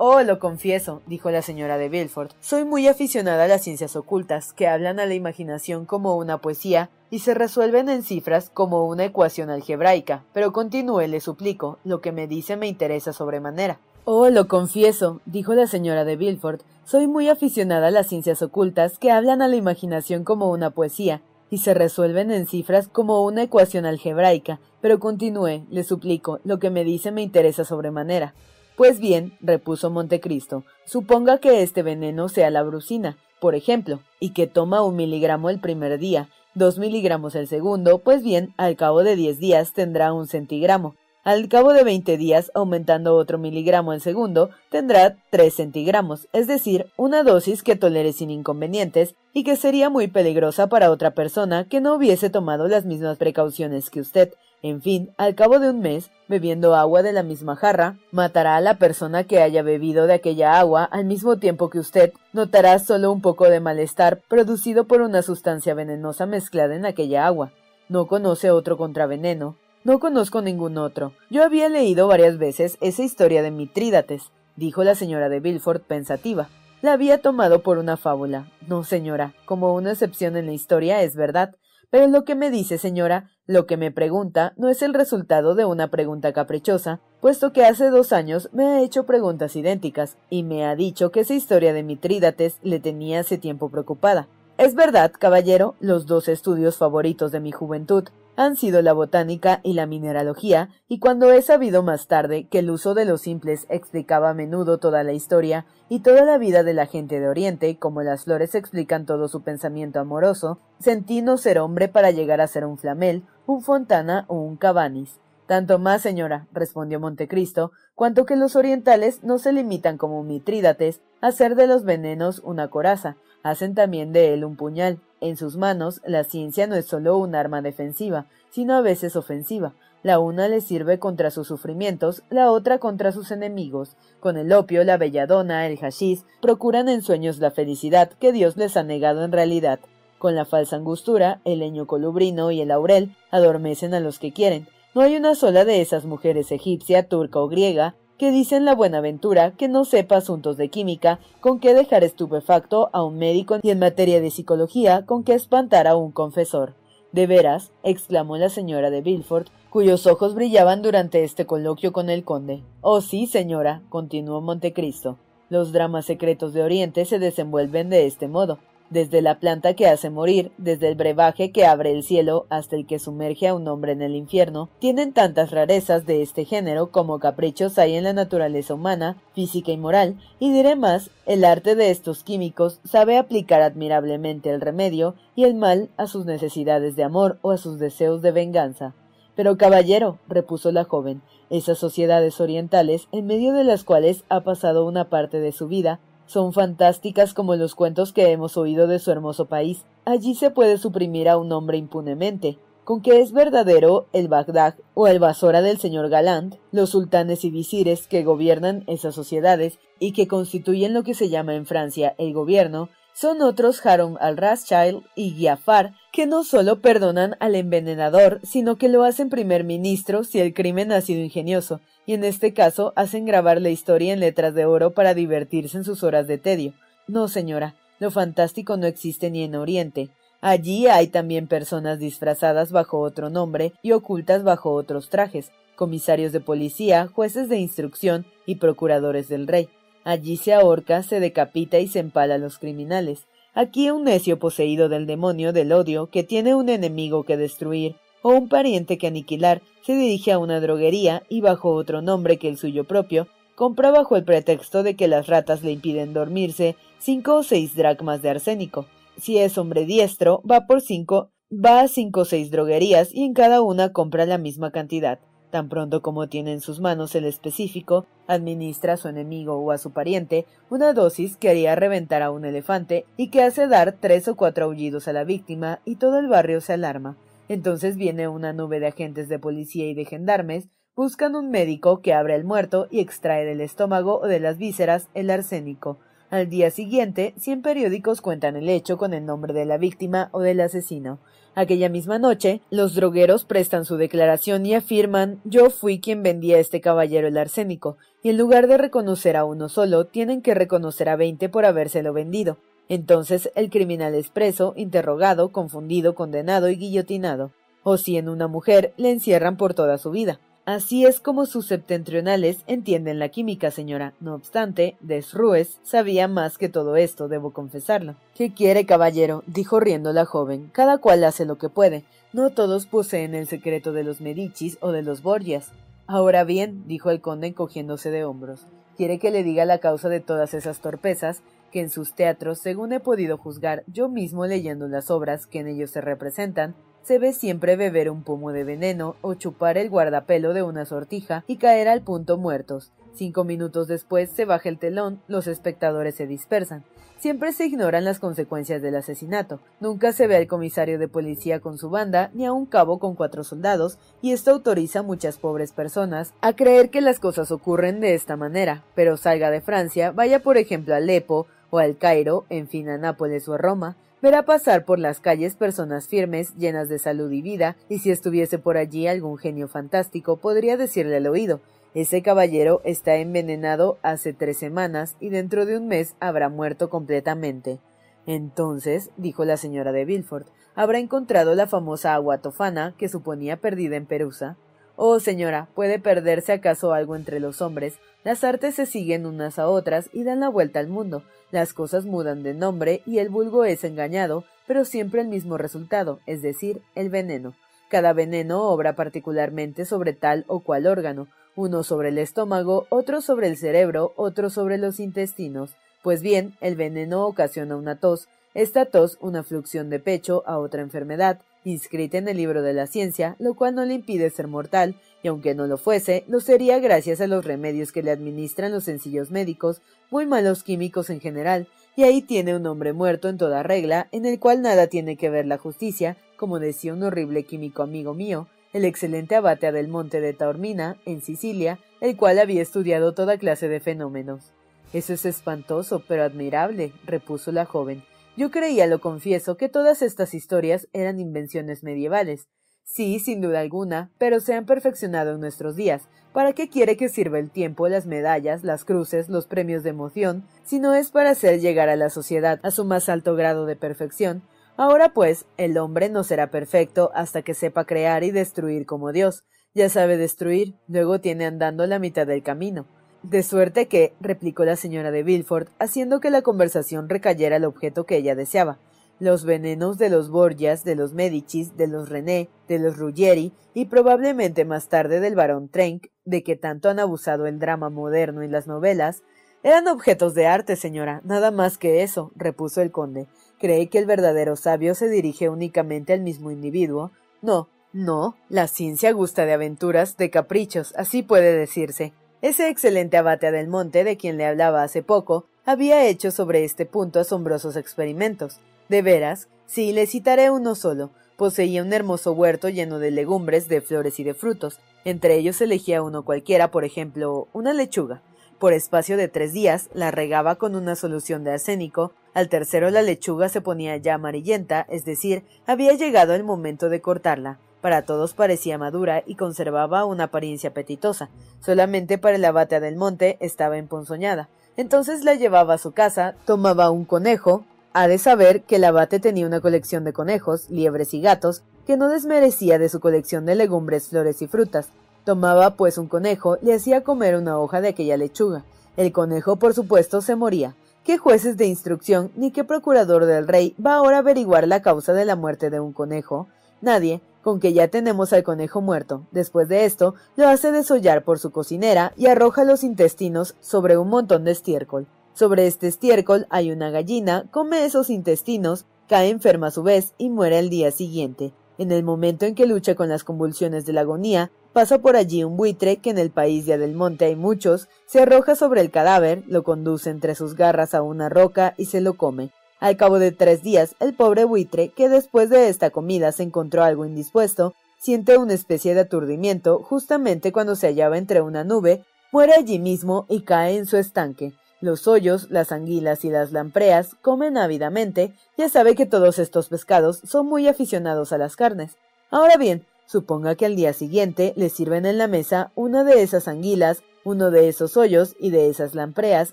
Oh, lo confieso, dijo la señora de Villefort. Soy muy aficionada a las ciencias ocultas, que hablan a la imaginación como una poesía y se resuelven en cifras como una ecuación algebraica. Pero continúe, le suplico, lo que me dice me interesa sobremanera. Oh, lo confieso, dijo la señora de Villefort. Soy muy aficionada a las ciencias ocultas, que hablan a la imaginación como una poesía y se resuelven en cifras como una ecuación algebraica. Pero continúe, le suplico, lo que me dice me interesa sobremanera. Pues bien, repuso Montecristo, suponga que este veneno sea la brucina, por ejemplo, y que toma un miligramo el primer día, dos miligramos el segundo, pues bien, al cabo de diez días tendrá un centigramo. Al cabo de veinte días, aumentando otro miligramo el segundo, tendrá tres centigramos, es decir, una dosis que tolere sin inconvenientes y que sería muy peligrosa para otra persona que no hubiese tomado las mismas precauciones que usted, en fin, al cabo de un mes, bebiendo agua de la misma jarra, matará a la persona que haya bebido de aquella agua al mismo tiempo que usted notará solo un poco de malestar producido por una sustancia venenosa mezclada en aquella agua. No conoce otro contraveneno. No conozco ningún otro. Yo había leído varias veces esa historia de Mitrídates, dijo la señora de Villefort pensativa. La había tomado por una fábula. No, señora, como una excepción en la historia es verdad, pero lo que me dice, señora, lo que me pregunta, no es el resultado de una pregunta caprichosa, puesto que hace dos años me ha hecho preguntas idénticas, y me ha dicho que esa historia de Mitrídates le tenía hace tiempo preocupada. Es verdad, caballero, los dos estudios favoritos de mi juventud, han sido la botánica y la mineralogía, y cuando he sabido más tarde que el uso de los simples explicaba a menudo toda la historia y toda la vida de la gente de Oriente, como las flores explican todo su pensamiento amoroso, sentí no ser hombre para llegar a ser un flamel, un fontana o un cabanis. Tanto más, señora, respondió Montecristo, cuanto que los orientales no se limitan como Mitrídates a hacer de los venenos una coraza, hacen también de él un puñal, en sus manos, la ciencia no es solo un arma defensiva, sino a veces ofensiva. La una le sirve contra sus sufrimientos, la otra contra sus enemigos. Con el opio, la belladona, el hashish, procuran en sueños la felicidad que Dios les ha negado en realidad. Con la falsa angustura, el leño colubrino y el laurel adormecen a los que quieren. No hay una sola de esas mujeres egipcia, turca o griega que dicen la Buenaventura que no sepa asuntos de química con qué dejar estupefacto a un médico y en materia de psicología con qué espantar a un confesor. De veras, exclamó la señora de Villefort, cuyos ojos brillaban durante este coloquio con el conde. Oh sí, señora, continuó Montecristo. Los dramas secretos de Oriente se desenvuelven de este modo desde la planta que hace morir, desde el brebaje que abre el cielo hasta el que sumerge a un hombre en el infierno, tienen tantas rarezas de este género como caprichos hay en la naturaleza humana, física y moral, y diré más, el arte de estos químicos sabe aplicar admirablemente el remedio y el mal a sus necesidades de amor o a sus deseos de venganza. Pero caballero, repuso la joven, esas sociedades orientales, en medio de las cuales ha pasado una parte de su vida, son fantásticas como los cuentos que hemos oído de su hermoso país. Allí se puede suprimir a un hombre impunemente. Con que es verdadero el Bagdad o el Basora del señor Galant, los sultanes y visires que gobiernan esas sociedades y que constituyen lo que se llama en Francia el gobierno, son otros Harun al-Rothschild y Giafar, que no solo perdonan al envenenador, sino que lo hacen primer ministro si el crimen ha sido ingenioso, y en este caso hacen grabar la historia en letras de oro para divertirse en sus horas de tedio. No, señora, lo fantástico no existe ni en Oriente. Allí hay también personas disfrazadas bajo otro nombre y ocultas bajo otros trajes, comisarios de policía, jueces de instrucción y procuradores del rey. Allí se ahorca, se decapita y se empala a los criminales. Aquí un necio poseído del demonio del odio, que tiene un enemigo que destruir, o un pariente que aniquilar, se dirige a una droguería y bajo otro nombre que el suyo propio, compra bajo el pretexto de que las ratas le impiden dormirse cinco o seis dracmas de arsénico. Si es hombre diestro, va por cinco, va a cinco o seis droguerías y en cada una compra la misma cantidad. Tan pronto como tiene en sus manos el específico, administra a su enemigo o a su pariente una dosis que haría reventar a un elefante y que hace dar tres o cuatro aullidos a la víctima y todo el barrio se alarma. Entonces viene una nube de agentes de policía y de gendarmes, buscan un médico que abra el muerto y extrae del estómago o de las vísceras el arsénico. Al día siguiente, cien periódicos cuentan el hecho con el nombre de la víctima o del asesino. Aquella misma noche, los drogueros prestan su declaración y afirman yo fui quien vendía a este caballero el arsénico, y en lugar de reconocer a uno solo, tienen que reconocer a veinte por habérselo vendido. Entonces el criminal es preso, interrogado, confundido, condenado y guillotinado. O si en una mujer, le encierran por toda su vida. Así es como sus septentrionales entienden la química, señora. No obstante, Desrues sabía más que todo esto, debo confesarlo. ¿Qué quiere, caballero? dijo riendo la joven. Cada cual hace lo que puede. No todos poseen el secreto de los Medicis o de los Borgias. Ahora bien, dijo el conde encogiéndose de hombros, quiere que le diga la causa de todas esas torpezas que en sus teatros, según he podido juzgar yo mismo leyendo las obras que en ellos se representan, se ve siempre beber un pomo de veneno o chupar el guardapelo de una sortija y caer al punto muertos. Cinco minutos después se baja el telón, los espectadores se dispersan. Siempre se ignoran las consecuencias del asesinato. Nunca se ve al comisario de policía con su banda, ni a un cabo con cuatro soldados, y esto autoriza a muchas pobres personas a creer que las cosas ocurren de esta manera. Pero salga de Francia, vaya por ejemplo a Alepo, o al Cairo, en fin a Nápoles o a Roma, verá pasar por las calles personas firmes, llenas de salud y vida, y si estuviese por allí algún genio fantástico, podría decirle al oído ese caballero está envenenado hace tres semanas y dentro de un mes habrá muerto completamente. Entonces, dijo la señora de Villefort, habrá encontrado la famosa agua tofana que suponía perdida en Perusa. Oh, señora, ¿puede perderse acaso algo entre los hombres? Las artes se siguen unas a otras y dan la vuelta al mundo. Las cosas mudan de nombre y el vulgo es engañado, pero siempre el mismo resultado, es decir, el veneno. Cada veneno obra particularmente sobre tal o cual órgano, uno sobre el estómago, otro sobre el cerebro, otro sobre los intestinos. Pues bien, el veneno ocasiona una tos, esta tos una fluxión de pecho a otra enfermedad, inscrita en el libro de la ciencia, lo cual no le impide ser mortal, y aunque no lo fuese, lo sería gracias a los remedios que le administran los sencillos médicos, muy malos químicos en general, y ahí tiene un hombre muerto en toda regla, en el cual nada tiene que ver la justicia, como decía un horrible químico amigo mío, el excelente abate del monte de Taormina, en Sicilia, el cual había estudiado toda clase de fenómenos. Eso es espantoso, pero admirable, repuso la joven. Yo creía, lo confieso, que todas estas historias eran invenciones medievales, Sí, sin duda alguna, pero se han perfeccionado en nuestros días. ¿Para qué quiere que sirva el tiempo, las medallas, las cruces, los premios de emoción, si no es para hacer llegar a la sociedad a su más alto grado de perfección? Ahora pues, el hombre no será perfecto hasta que sepa crear y destruir como Dios. Ya sabe destruir, luego tiene andando la mitad del camino. De suerte que, replicó la señora de Villefort, haciendo que la conversación recayera al objeto que ella deseaba. Los venenos de los Borgias, de los Medicis, de los René, de los Ruggieri y probablemente más tarde del barón Trenck, de que tanto han abusado el drama moderno y las novelas, eran objetos de arte, señora, nada más que eso, repuso el conde. ¿Cree que el verdadero sabio se dirige únicamente al mismo individuo? No, no, la ciencia gusta de aventuras, de caprichos, así puede decirse. Ese excelente abate del monte de quien le hablaba hace poco había hecho sobre este punto asombrosos experimentos. De veras, sí, le citaré uno solo. Poseía un hermoso huerto lleno de legumbres, de flores y de frutos. Entre ellos elegía uno cualquiera, por ejemplo, una lechuga. Por espacio de tres días la regaba con una solución de arsénico. Al tercero la lechuga se ponía ya amarillenta, es decir, había llegado el momento de cortarla. Para todos parecía madura y conservaba una apariencia apetitosa. Solamente para el abate del monte estaba emponzoñada. Entonces la llevaba a su casa, tomaba un conejo, ha de saber que el abate tenía una colección de conejos, liebres y gatos, que no desmerecía de su colección de legumbres, flores y frutas. Tomaba pues un conejo, le hacía comer una hoja de aquella lechuga. El conejo, por supuesto, se moría. ¿Qué jueces de instrucción ni qué procurador del rey va ahora a averiguar la causa de la muerte de un conejo? Nadie, con que ya tenemos al conejo muerto. Después de esto, lo hace desollar por su cocinera y arroja los intestinos sobre un montón de estiércol. Sobre este estiércol hay una gallina, come esos intestinos, cae enferma a su vez y muere al día siguiente. En el momento en que lucha con las convulsiones de la agonía, pasa por allí un buitre, que en el país de del Monte hay muchos, se arroja sobre el cadáver, lo conduce entre sus garras a una roca y se lo come. Al cabo de tres días, el pobre buitre, que después de esta comida se encontró algo indispuesto, siente una especie de aturdimiento justamente cuando se hallaba entre una nube, muere allí mismo y cae en su estanque. Los hoyos, las anguilas y las lampreas comen ávidamente, ya sabe que todos estos pescados son muy aficionados a las carnes. Ahora bien, suponga que al día siguiente le sirven en la mesa una de esas anguilas, uno de esos hoyos y de esas lampreas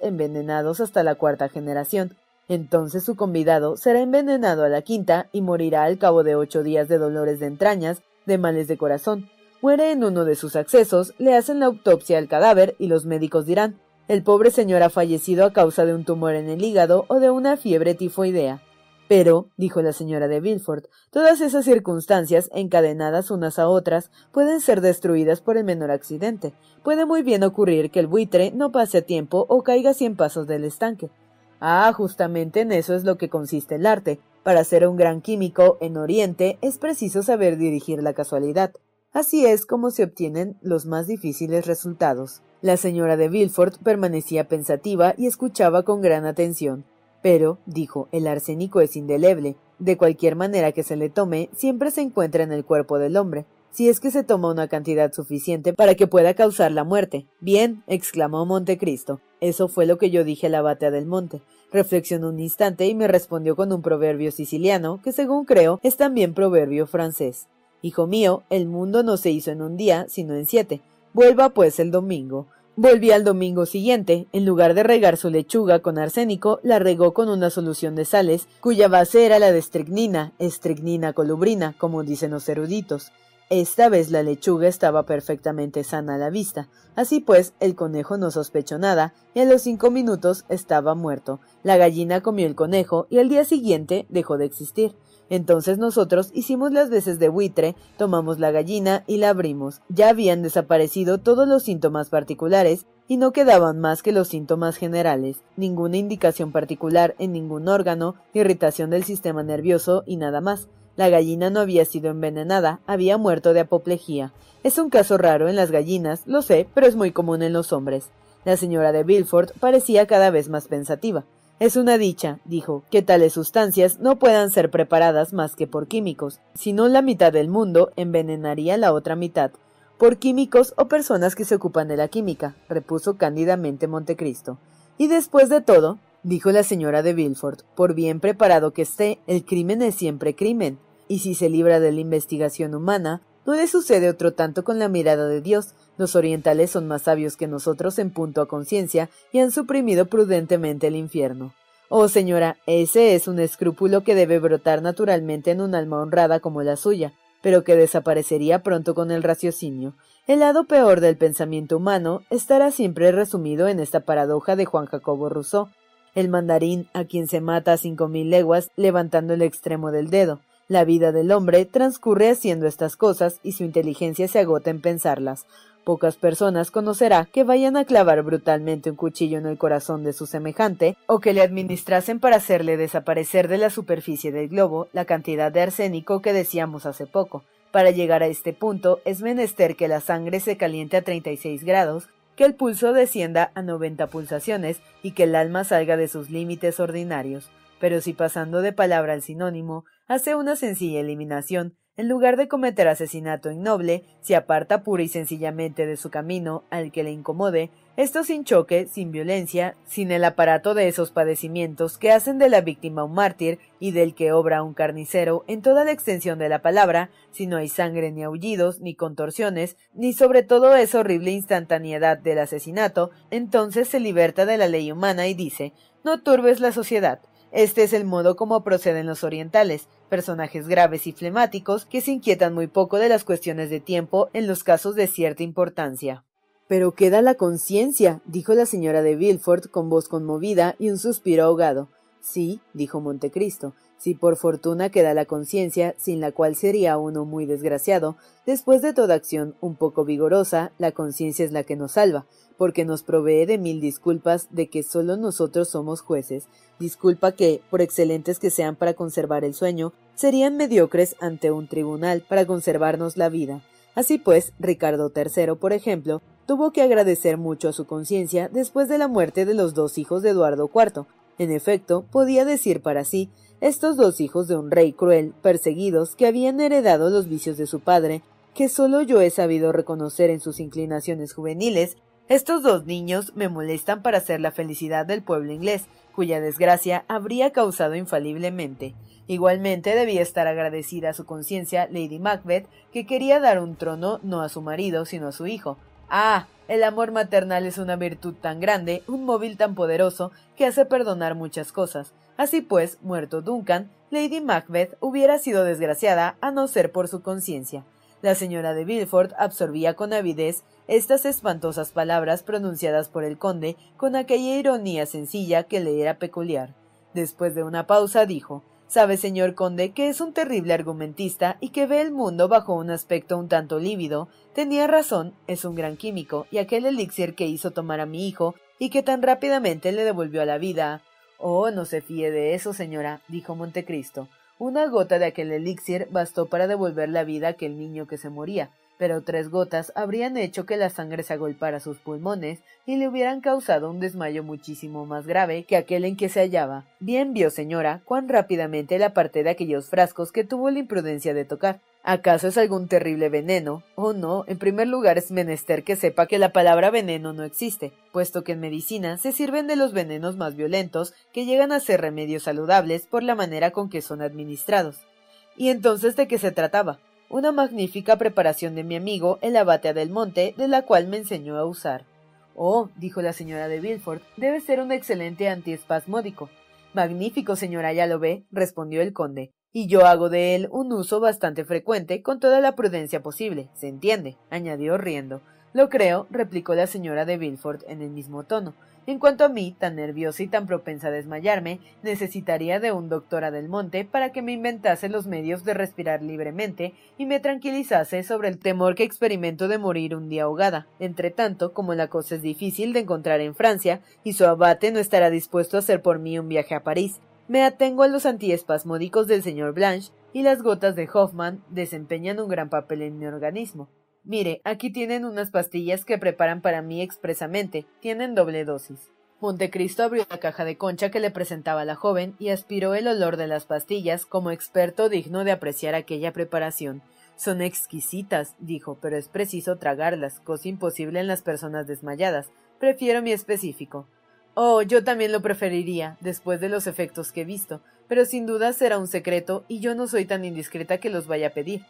envenenados hasta la cuarta generación. Entonces su convidado será envenenado a la quinta y morirá al cabo de ocho días de dolores de entrañas, de males de corazón. Muere en uno de sus accesos, le hacen la autopsia al cadáver y los médicos dirán el pobre señor ha fallecido a causa de un tumor en el hígado o de una fiebre tifoidea. Pero, dijo la señora de Villefort, todas esas circunstancias, encadenadas unas a otras, pueden ser destruidas por el menor accidente. Puede muy bien ocurrir que el buitre no pase a tiempo o caiga cien pasos del estanque. Ah, justamente en eso es lo que consiste el arte. Para ser un gran químico en Oriente es preciso saber dirigir la casualidad. Así es como se obtienen los más difíciles resultados. La señora de Villefort permanecía pensativa y escuchaba con gran atención. Pero, dijo, el arsénico es indeleble. De cualquier manera que se le tome, siempre se encuentra en el cuerpo del hombre, si es que se toma una cantidad suficiente para que pueda causar la muerte. Bien, exclamó Montecristo. Eso fue lo que yo dije al abate del monte. Reflexionó un instante y me respondió con un proverbio siciliano, que según creo es también proverbio francés. Hijo mío, el mundo no se hizo en un día, sino en siete. Vuelva pues el domingo. Volví al domingo siguiente. En lugar de regar su lechuga con arsénico, la regó con una solución de sales, cuya base era la de estricnina, estricnina colubrina, como dicen los eruditos. Esta vez la lechuga estaba perfectamente sana a la vista. Así pues, el conejo no sospechó nada, y a los cinco minutos estaba muerto. La gallina comió el conejo, y al día siguiente dejó de existir. Entonces nosotros hicimos las veces de buitre, tomamos la gallina y la abrimos. Ya habían desaparecido todos los síntomas particulares y no quedaban más que los síntomas generales, ninguna indicación particular en ningún órgano, irritación del sistema nervioso y nada más. La gallina no había sido envenenada, había muerto de apoplejía. Es un caso raro en las gallinas, lo sé, pero es muy común en los hombres. La señora de Bilford parecía cada vez más pensativa. Es una dicha, dijo, que tales sustancias no puedan ser preparadas más que por químicos, si no la mitad del mundo envenenaría la otra mitad. Por químicos o personas que se ocupan de la química, repuso cándidamente Montecristo. Y después de todo, dijo la señora de Villefort, por bien preparado que esté, el crimen es siempre crimen, y si se libra de la investigación humana, no le sucede otro tanto con la mirada de Dios. Los orientales son más sabios que nosotros en punto a conciencia y han suprimido prudentemente el infierno. Oh, señora, ese es un escrúpulo que debe brotar naturalmente en un alma honrada como la suya, pero que desaparecería pronto con el raciocinio. El lado peor del pensamiento humano estará siempre resumido en esta paradoja de Juan Jacobo Rousseau, el mandarín a quien se mata a cinco mil leguas levantando el extremo del dedo. La vida del hombre transcurre haciendo estas cosas y su inteligencia se agota en pensarlas. Pocas personas conocerá que vayan a clavar brutalmente un cuchillo en el corazón de su semejante o que le administrasen para hacerle desaparecer de la superficie del globo la cantidad de arsénico que decíamos hace poco. Para llegar a este punto es menester que la sangre se caliente a 36 grados, que el pulso descienda a 90 pulsaciones y que el alma salga de sus límites ordinarios. Pero si pasando de palabra al sinónimo hace una sencilla eliminación, en lugar de cometer asesinato innoble, se aparta pura y sencillamente de su camino al que le incomode, esto sin choque, sin violencia, sin el aparato de esos padecimientos que hacen de la víctima un mártir y del que obra un carnicero en toda la extensión de la palabra, si no hay sangre ni aullidos, ni contorsiones, ni sobre todo esa horrible instantaneidad del asesinato, entonces se liberta de la ley humana y dice no turbes la sociedad, este es el modo como proceden los orientales, personajes graves y flemáticos que se inquietan muy poco de las cuestiones de tiempo en los casos de cierta importancia. Pero queda la conciencia, dijo la señora de Villefort con voz conmovida y un suspiro ahogado. Sí, dijo Montecristo, si por fortuna queda la conciencia, sin la cual sería uno muy desgraciado, después de toda acción un poco vigorosa, la conciencia es la que nos salva, porque nos provee de mil disculpas de que solo nosotros somos jueces, disculpa que, por excelentes que sean para conservar el sueño, serían mediocres ante un tribunal para conservarnos la vida. Así pues, Ricardo III, por ejemplo, tuvo que agradecer mucho a su conciencia después de la muerte de los dos hijos de Eduardo IV. En efecto, podía decir para sí estos dos hijos de un rey cruel, perseguidos, que habían heredado los vicios de su padre, que solo yo he sabido reconocer en sus inclinaciones juveniles, estos dos niños me molestan para hacer la felicidad del pueblo inglés, cuya desgracia habría causado infaliblemente. Igualmente debía estar agradecida a su conciencia Lady Macbeth, que quería dar un trono no a su marido, sino a su hijo. Ah, el amor maternal es una virtud tan grande, un móvil tan poderoso, que hace perdonar muchas cosas. Así pues, muerto Duncan, Lady Macbeth hubiera sido desgraciada a no ser por su conciencia. La señora de Villefort absorbía con avidez estas espantosas palabras pronunciadas por el conde con aquella ironía sencilla que le era peculiar. Después de una pausa dijo Sabe, señor conde, que es un terrible argumentista y que ve el mundo bajo un aspecto un tanto lívido. Tenía razón, es un gran químico, y aquel elixir que hizo tomar a mi hijo y que tan rápidamente le devolvió a la vida. Oh, no se fíe de eso, señora, dijo Montecristo. Una gota de aquel elixir bastó para devolver la vida a aquel niño que se moría, pero tres gotas habrían hecho que la sangre se agolpara sus pulmones y le hubieran causado un desmayo muchísimo más grave que aquel en que se hallaba. Bien vio, señora, cuán rápidamente la aparté de aquellos frascos que tuvo la imprudencia de tocar. ¿Acaso es algún terrible veneno? Oh no, en primer lugar es menester que sepa que la palabra veneno no existe, puesto que en medicina se sirven de los venenos más violentos que llegan a ser remedios saludables por la manera con que son administrados. ¿Y entonces de qué se trataba? Una magnífica preparación de mi amigo el abate del monte, de la cual me enseñó a usar. Oh, dijo la señora de Villefort, debe ser un excelente antiespasmódico. Magnífico, señora, ya lo ve, respondió el conde y yo hago de él un uso bastante frecuente con toda la prudencia posible, se entiende, añadió riendo. Lo creo, replicó la señora de Villefort en el mismo tono. En cuanto a mí, tan nerviosa y tan propensa a desmayarme, necesitaría de un doctora del monte para que me inventase los medios de respirar libremente y me tranquilizase sobre el temor que experimento de morir un día ahogada. Entre tanto, como la cosa es difícil de encontrar en Francia, y su abate no estará dispuesto a hacer por mí un viaje a París, me atengo a los antiespasmódicos del señor Blanche y las gotas de Hoffman desempeñan un gran papel en mi organismo. Mire, aquí tienen unas pastillas que preparan para mí expresamente. Tienen doble dosis. Montecristo abrió la caja de concha que le presentaba la joven y aspiró el olor de las pastillas como experto digno de apreciar aquella preparación. Son exquisitas, dijo, pero es preciso tragarlas, cosa imposible en las personas desmayadas. Prefiero mi específico. Oh, yo también lo preferiría, después de los efectos que he visto, pero sin duda será un secreto y yo no soy tan indiscreta que los vaya a pedir.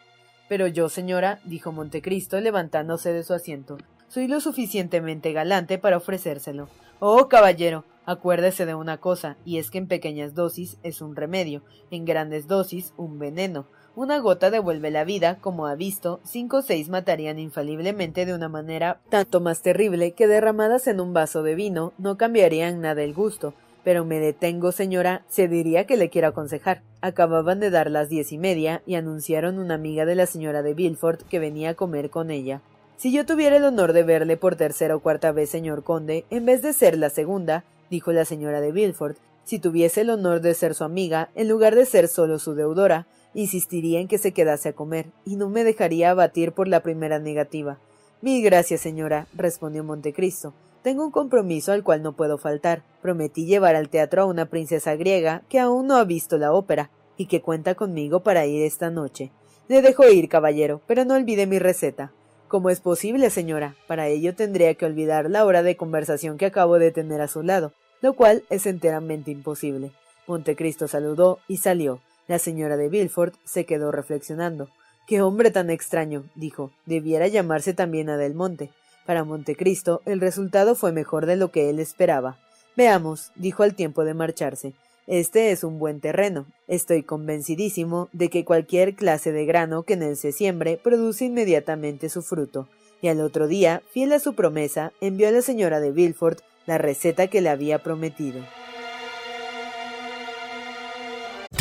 Pero yo, señora, dijo Montecristo, levantándose de su asiento, soy lo suficientemente galante para ofrecérselo. Oh, caballero, acuérdese de una cosa, y es que en pequeñas dosis es un remedio, en grandes dosis un veneno. Una gota devuelve la vida, como ha visto, cinco o seis matarían infaliblemente de una manera tanto más terrible que derramadas en un vaso de vino no cambiarían nada el gusto. Pero me detengo, señora, se diría que le quiero aconsejar. Acababan de dar las diez y media y anunciaron una amiga de la señora de Villefort que venía a comer con ella. Si yo tuviera el honor de verle por tercera o cuarta vez, señor conde, en vez de ser la segunda, dijo la señora de Villefort, si tuviese el honor de ser su amiga, en lugar de ser solo su deudora, Insistiría en que se quedase a comer, y no me dejaría abatir por la primera negativa. Mil gracias, señora, respondió Montecristo. Tengo un compromiso al cual no puedo faltar. Prometí llevar al teatro a una princesa griega que aún no ha visto la ópera, y que cuenta conmigo para ir esta noche. Le dejo ir, caballero, pero no olvide mi receta. ¿Cómo es posible, señora? Para ello tendría que olvidar la hora de conversación que acabo de tener a su lado, lo cual es enteramente imposible. Montecristo saludó y salió. La señora de Villefort se quedó reflexionando. Qué hombre tan extraño, dijo. Debiera llamarse también Adelmonte. Para Montecristo el resultado fue mejor de lo que él esperaba. Veamos, dijo al tiempo de marcharse. Este es un buen terreno. Estoy convencidísimo de que cualquier clase de grano que en él se siembre produce inmediatamente su fruto. Y al otro día, fiel a su promesa, envió a la señora de Villefort la receta que le había prometido.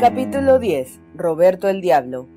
Capítulo 10. Roberto el Diablo.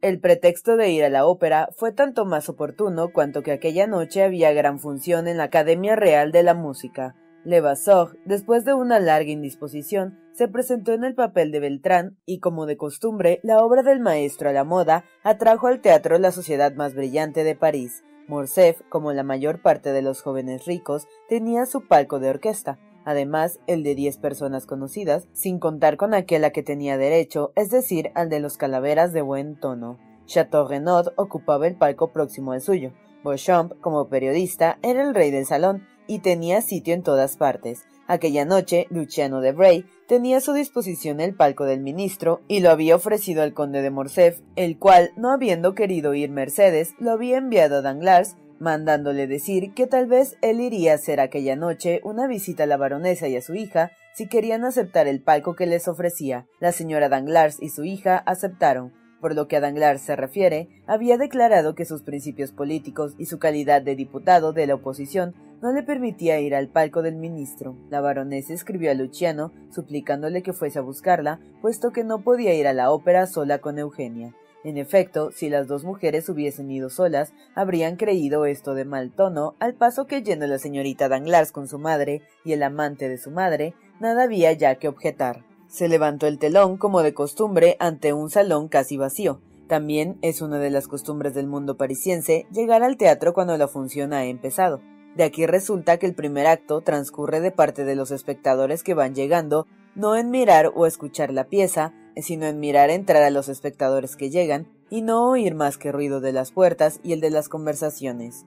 El pretexto de ir a la ópera fue tanto más oportuno cuanto que aquella noche había gran función en la Academia Real de la Música. Levasseur, después de una larga indisposición, se presentó en el papel de Beltrán y, como de costumbre, la obra del maestro a la moda atrajo al teatro la sociedad más brillante de París. Morcerf, como la mayor parte de los jóvenes ricos, tenía su palco de orquesta, además el de diez personas conocidas, sin contar con aquel a que tenía derecho, es decir, al de los calaveras de buen tono. Chateau Renaud ocupaba el palco próximo al suyo. Beauchamp, como periodista, era el rey del salón y tenía sitio en todas partes. Aquella noche, Luciano de Bray tenía a su disposición el palco del ministro y lo había ofrecido al conde de Morcerf, el cual, no habiendo querido ir Mercedes, lo había enviado a Danglars mandándole decir que tal vez él iría a hacer aquella noche una visita a la baronesa y a su hija si querían aceptar el palco que les ofrecía. La señora Danglars y su hija aceptaron. Por lo que a Danglars se refiere, había declarado que sus principios políticos y su calidad de diputado de la oposición no le permitía ir al palco del ministro. La baronesa escribió a Luciano suplicándole que fuese a buscarla, puesto que no podía ir a la ópera sola con Eugenia. En efecto, si las dos mujeres hubiesen ido solas, habrían creído esto de mal tono, al paso que yendo la señorita Danglars con su madre y el amante de su madre, nada había ya que objetar. Se levantó el telón, como de costumbre, ante un salón casi vacío. También es una de las costumbres del mundo parisiense llegar al teatro cuando la función ha empezado. De aquí resulta que el primer acto transcurre de parte de los espectadores que van llegando, no en mirar o escuchar la pieza, sino en mirar entrar a los espectadores que llegan y no oír más que ruido de las puertas y el de las conversaciones.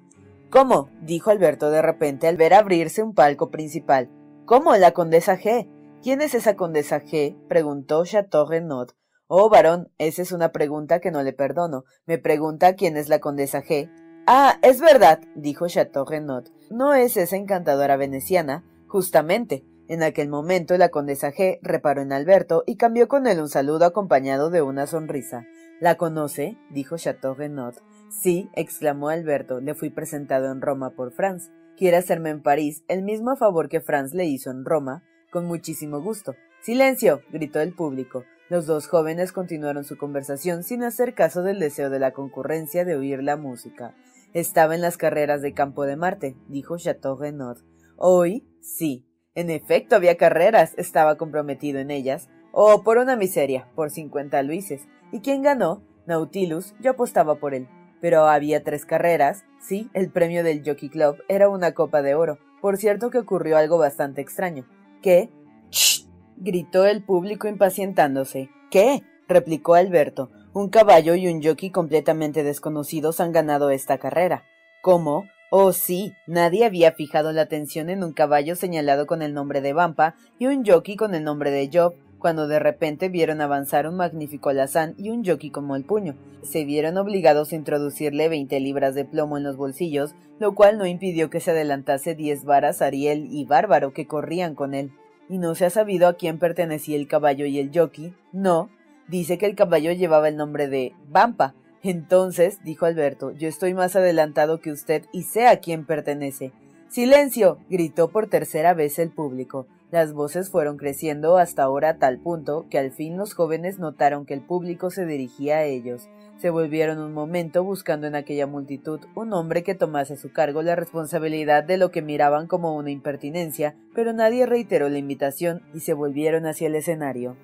¿Cómo? dijo Alberto de repente al ver abrirse un palco principal. ¿Cómo? La condesa G. ¿Quién es esa condesa G? preguntó Chateau Renaud. Oh, varón, esa es una pregunta que no le perdono. Me pregunta quién es la condesa G. Ah, es verdad, dijo Chateau Renaud. ¿No es esa encantadora veneciana? Justamente. En aquel momento la condesa G reparó en Alberto y cambió con él un saludo acompañado de una sonrisa. ¿La conoce? dijo Chateau Renaud. Sí, exclamó Alberto, le fui presentado en Roma por Franz. ¿Quiere hacerme en París el mismo favor que Franz le hizo en Roma? Con muchísimo gusto. Silencio. gritó el público. Los dos jóvenes continuaron su conversación sin hacer caso del deseo de la concurrencia de oír la música. Estaba en las carreras de campo de Marte, dijo Chateau Renaud. Hoy, sí, en efecto, había carreras, estaba comprometido en ellas. Oh, por una miseria, por cincuenta luises. ¿Y quién ganó? Nautilus, yo apostaba por él. Pero había tres carreras. Sí, el premio del Jockey Club era una copa de oro. Por cierto que ocurrió algo bastante extraño. ¿Qué? ¡Shh! gritó el público impacientándose. ¿Qué? replicó Alberto. Un caballo y un jockey completamente desconocidos han ganado esta carrera. ¿Cómo? Oh, sí, nadie había fijado la atención en un caballo señalado con el nombre de Vampa y un jockey con el nombre de Job, cuando de repente vieron avanzar un magnífico alazán y un jockey como el puño. Se vieron obligados a introducirle veinte libras de plomo en los bolsillos, lo cual no impidió que se adelantase diez varas Ariel y Bárbaro que corrían con él. Y no se ha sabido a quién pertenecía el caballo y el jockey. No, dice que el caballo llevaba el nombre de Vampa, entonces, dijo Alberto, yo estoy más adelantado que usted y sé a quién pertenece. Silencio. gritó por tercera vez el público. Las voces fueron creciendo hasta ahora a tal punto que al fin los jóvenes notaron que el público se dirigía a ellos. Se volvieron un momento buscando en aquella multitud un hombre que tomase a su cargo la responsabilidad de lo que miraban como una impertinencia, pero nadie reiteró la invitación y se volvieron hacia el escenario.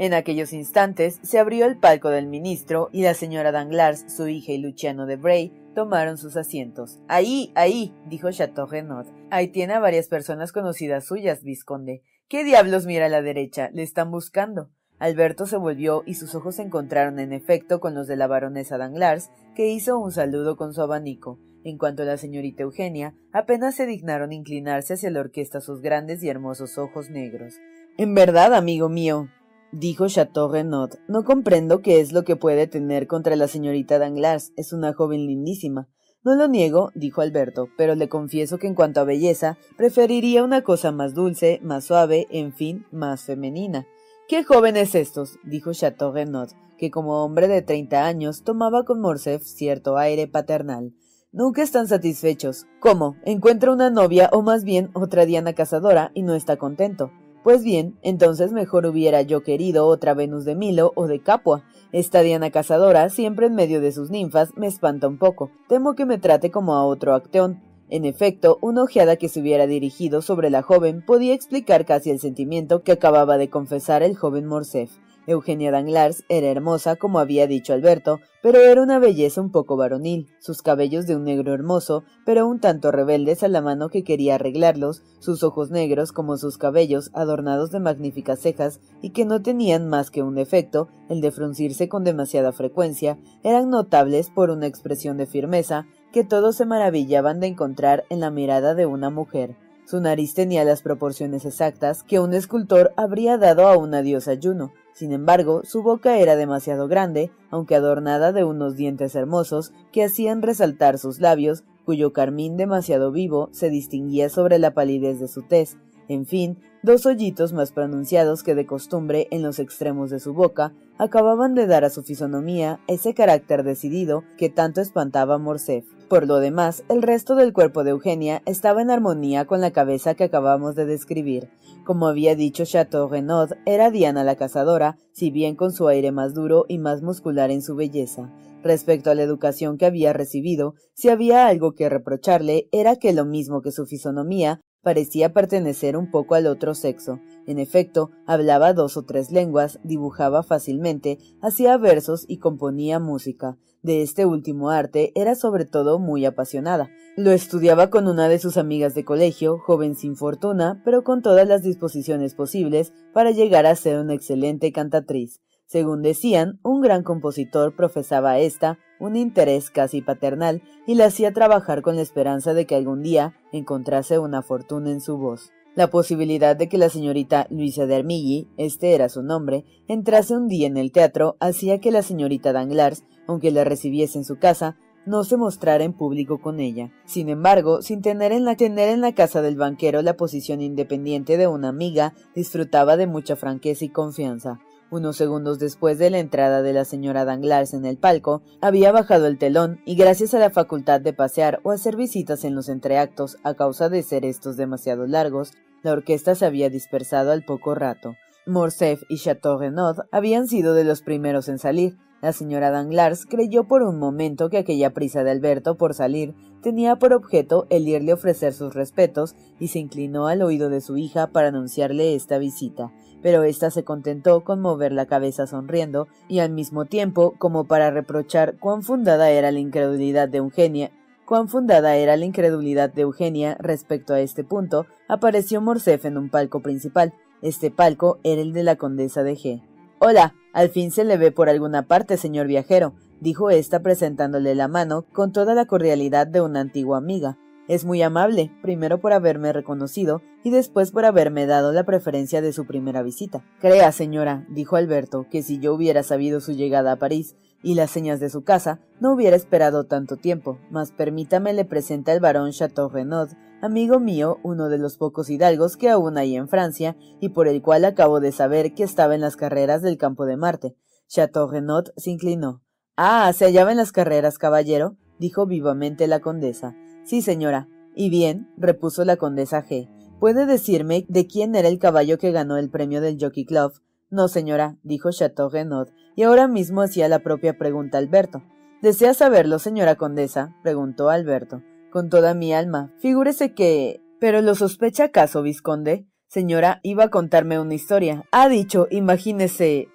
En aquellos instantes se abrió el palco del ministro y la señora Danglars, su hija y Luciano de Bray tomaron sus asientos. Ahí, ahí, dijo Chateau Renaud. Ahí tiene a varias personas conocidas suyas, vizconde. ¿Qué diablos mira a la derecha? Le están buscando. Alberto se volvió y sus ojos se encontraron en efecto con los de la baronesa Danglars, que hizo un saludo con su abanico. En cuanto a la señorita Eugenia, apenas se dignaron inclinarse hacia la orquesta sus grandes y hermosos ojos negros. En verdad, amigo mío, dijo Chateau Renaud, no comprendo qué es lo que puede tener contra la señorita Danglars. Es una joven lindísima. No lo niego, dijo Alberto, pero le confieso que en cuanto a belleza, preferiría una cosa más dulce, más suave, en fin, más femenina. ¿Qué jóvenes estos? dijo Chateau Renaud, que como hombre de treinta años tomaba con Morcerf cierto aire paternal. Nunca están satisfechos. ¿Cómo? Encuentra una novia o más bien otra Diana cazadora y no está contento. Pues bien, entonces mejor hubiera yo querido otra Venus de Milo o de Capua. Esta Diana cazadora, siempre en medio de sus ninfas, me espanta un poco. Temo que me trate como a otro Acteón. En efecto, una ojeada que se hubiera dirigido sobre la joven podía explicar casi el sentimiento que acababa de confesar el joven Morcerf. Eugenia Danglars era hermosa, como había dicho Alberto, pero era una belleza un poco varonil, sus cabellos de un negro hermoso, pero un tanto rebeldes a la mano que quería arreglarlos, sus ojos negros como sus cabellos, adornados de magníficas cejas y que no tenían más que un defecto, el de fruncirse con demasiada frecuencia, eran notables por una expresión de firmeza que todos se maravillaban de encontrar en la mirada de una mujer. Su nariz tenía las proporciones exactas que un escultor habría dado a una diosa Juno, sin embargo, su boca era demasiado grande, aunque adornada de unos dientes hermosos que hacían resaltar sus labios, cuyo carmín demasiado vivo se distinguía sobre la palidez de su tez. En fin, dos hoyitos más pronunciados que de costumbre en los extremos de su boca acababan de dar a su fisonomía ese carácter decidido que tanto espantaba a Morcerf. Por lo demás, el resto del cuerpo de Eugenia estaba en armonía con la cabeza que acabamos de describir. Como había dicho Chateau Renaud, era Diana la cazadora, si bien con su aire más duro y más muscular en su belleza. Respecto a la educación que había recibido, si había algo que reprocharle, era que lo mismo que su fisonomía, parecía pertenecer un poco al otro sexo. En efecto, hablaba dos o tres lenguas, dibujaba fácilmente, hacía versos y componía música de este último arte era sobre todo muy apasionada. Lo estudiaba con una de sus amigas de colegio, joven sin fortuna, pero con todas las disposiciones posibles para llegar a ser una excelente cantatriz. Según decían, un gran compositor profesaba a ésta un interés casi paternal y la hacía trabajar con la esperanza de que algún día encontrase una fortuna en su voz. La posibilidad de que la señorita Luisa de Armilly, este era su nombre, entrase un día en el teatro hacía que la señorita Danglars aunque la recibiese en su casa, no se mostrara en público con ella. Sin embargo, sin tener en, la, tener en la casa del banquero la posición independiente de una amiga, disfrutaba de mucha franqueza y confianza. Unos segundos después de la entrada de la señora Danglars en el palco, había bajado el telón y gracias a la facultad de pasear o hacer visitas en los entreactos a causa de ser estos demasiado largos, la orquesta se había dispersado al poco rato. Morcerf y Chateau Renaud habían sido de los primeros en salir, la señora Danglars creyó por un momento que aquella prisa de Alberto por salir tenía por objeto el irle a ofrecer sus respetos y se inclinó al oído de su hija para anunciarle esta visita, pero ésta se contentó con mover la cabeza sonriendo y al mismo tiempo como para reprochar cuán fundada era la incredulidad de Eugenia cuán fundada era la incredulidad de Eugenia respecto a este punto, apareció Morcef en un palco principal. Este palco era el de la condesa de G. Hola, al fin se le ve por alguna parte, señor viajero, dijo ésta presentándole la mano con toda la cordialidad de una antigua amiga. Es muy amable, primero por haberme reconocido y después por haberme dado la preferencia de su primera visita. Crea, señora, dijo Alberto, que si yo hubiera sabido su llegada a París y las señas de su casa, no hubiera esperado tanto tiempo, mas permítame le presenta el barón Chateau Renaud, amigo mío, uno de los pocos hidalgos que aún hay en Francia, y por el cual acabo de saber que estaba en las carreras del campo de Marte. Chateau Renaud se inclinó. Ah, ¿se hallaba en las carreras, caballero? dijo vivamente la condesa. Sí, señora. Y bien, repuso la condesa G. ¿Puede decirme de quién era el caballo que ganó el premio del Jockey Club? No, señora, dijo Chateau Renaud, y ahora mismo hacía la propia pregunta Alberto. ¿Desea saberlo, señora condesa? preguntó Alberto con toda mi alma. Figúrese que. ¿Pero lo sospecha acaso, vizconde? Señora, iba a contarme una historia. Ha dicho, imagínese.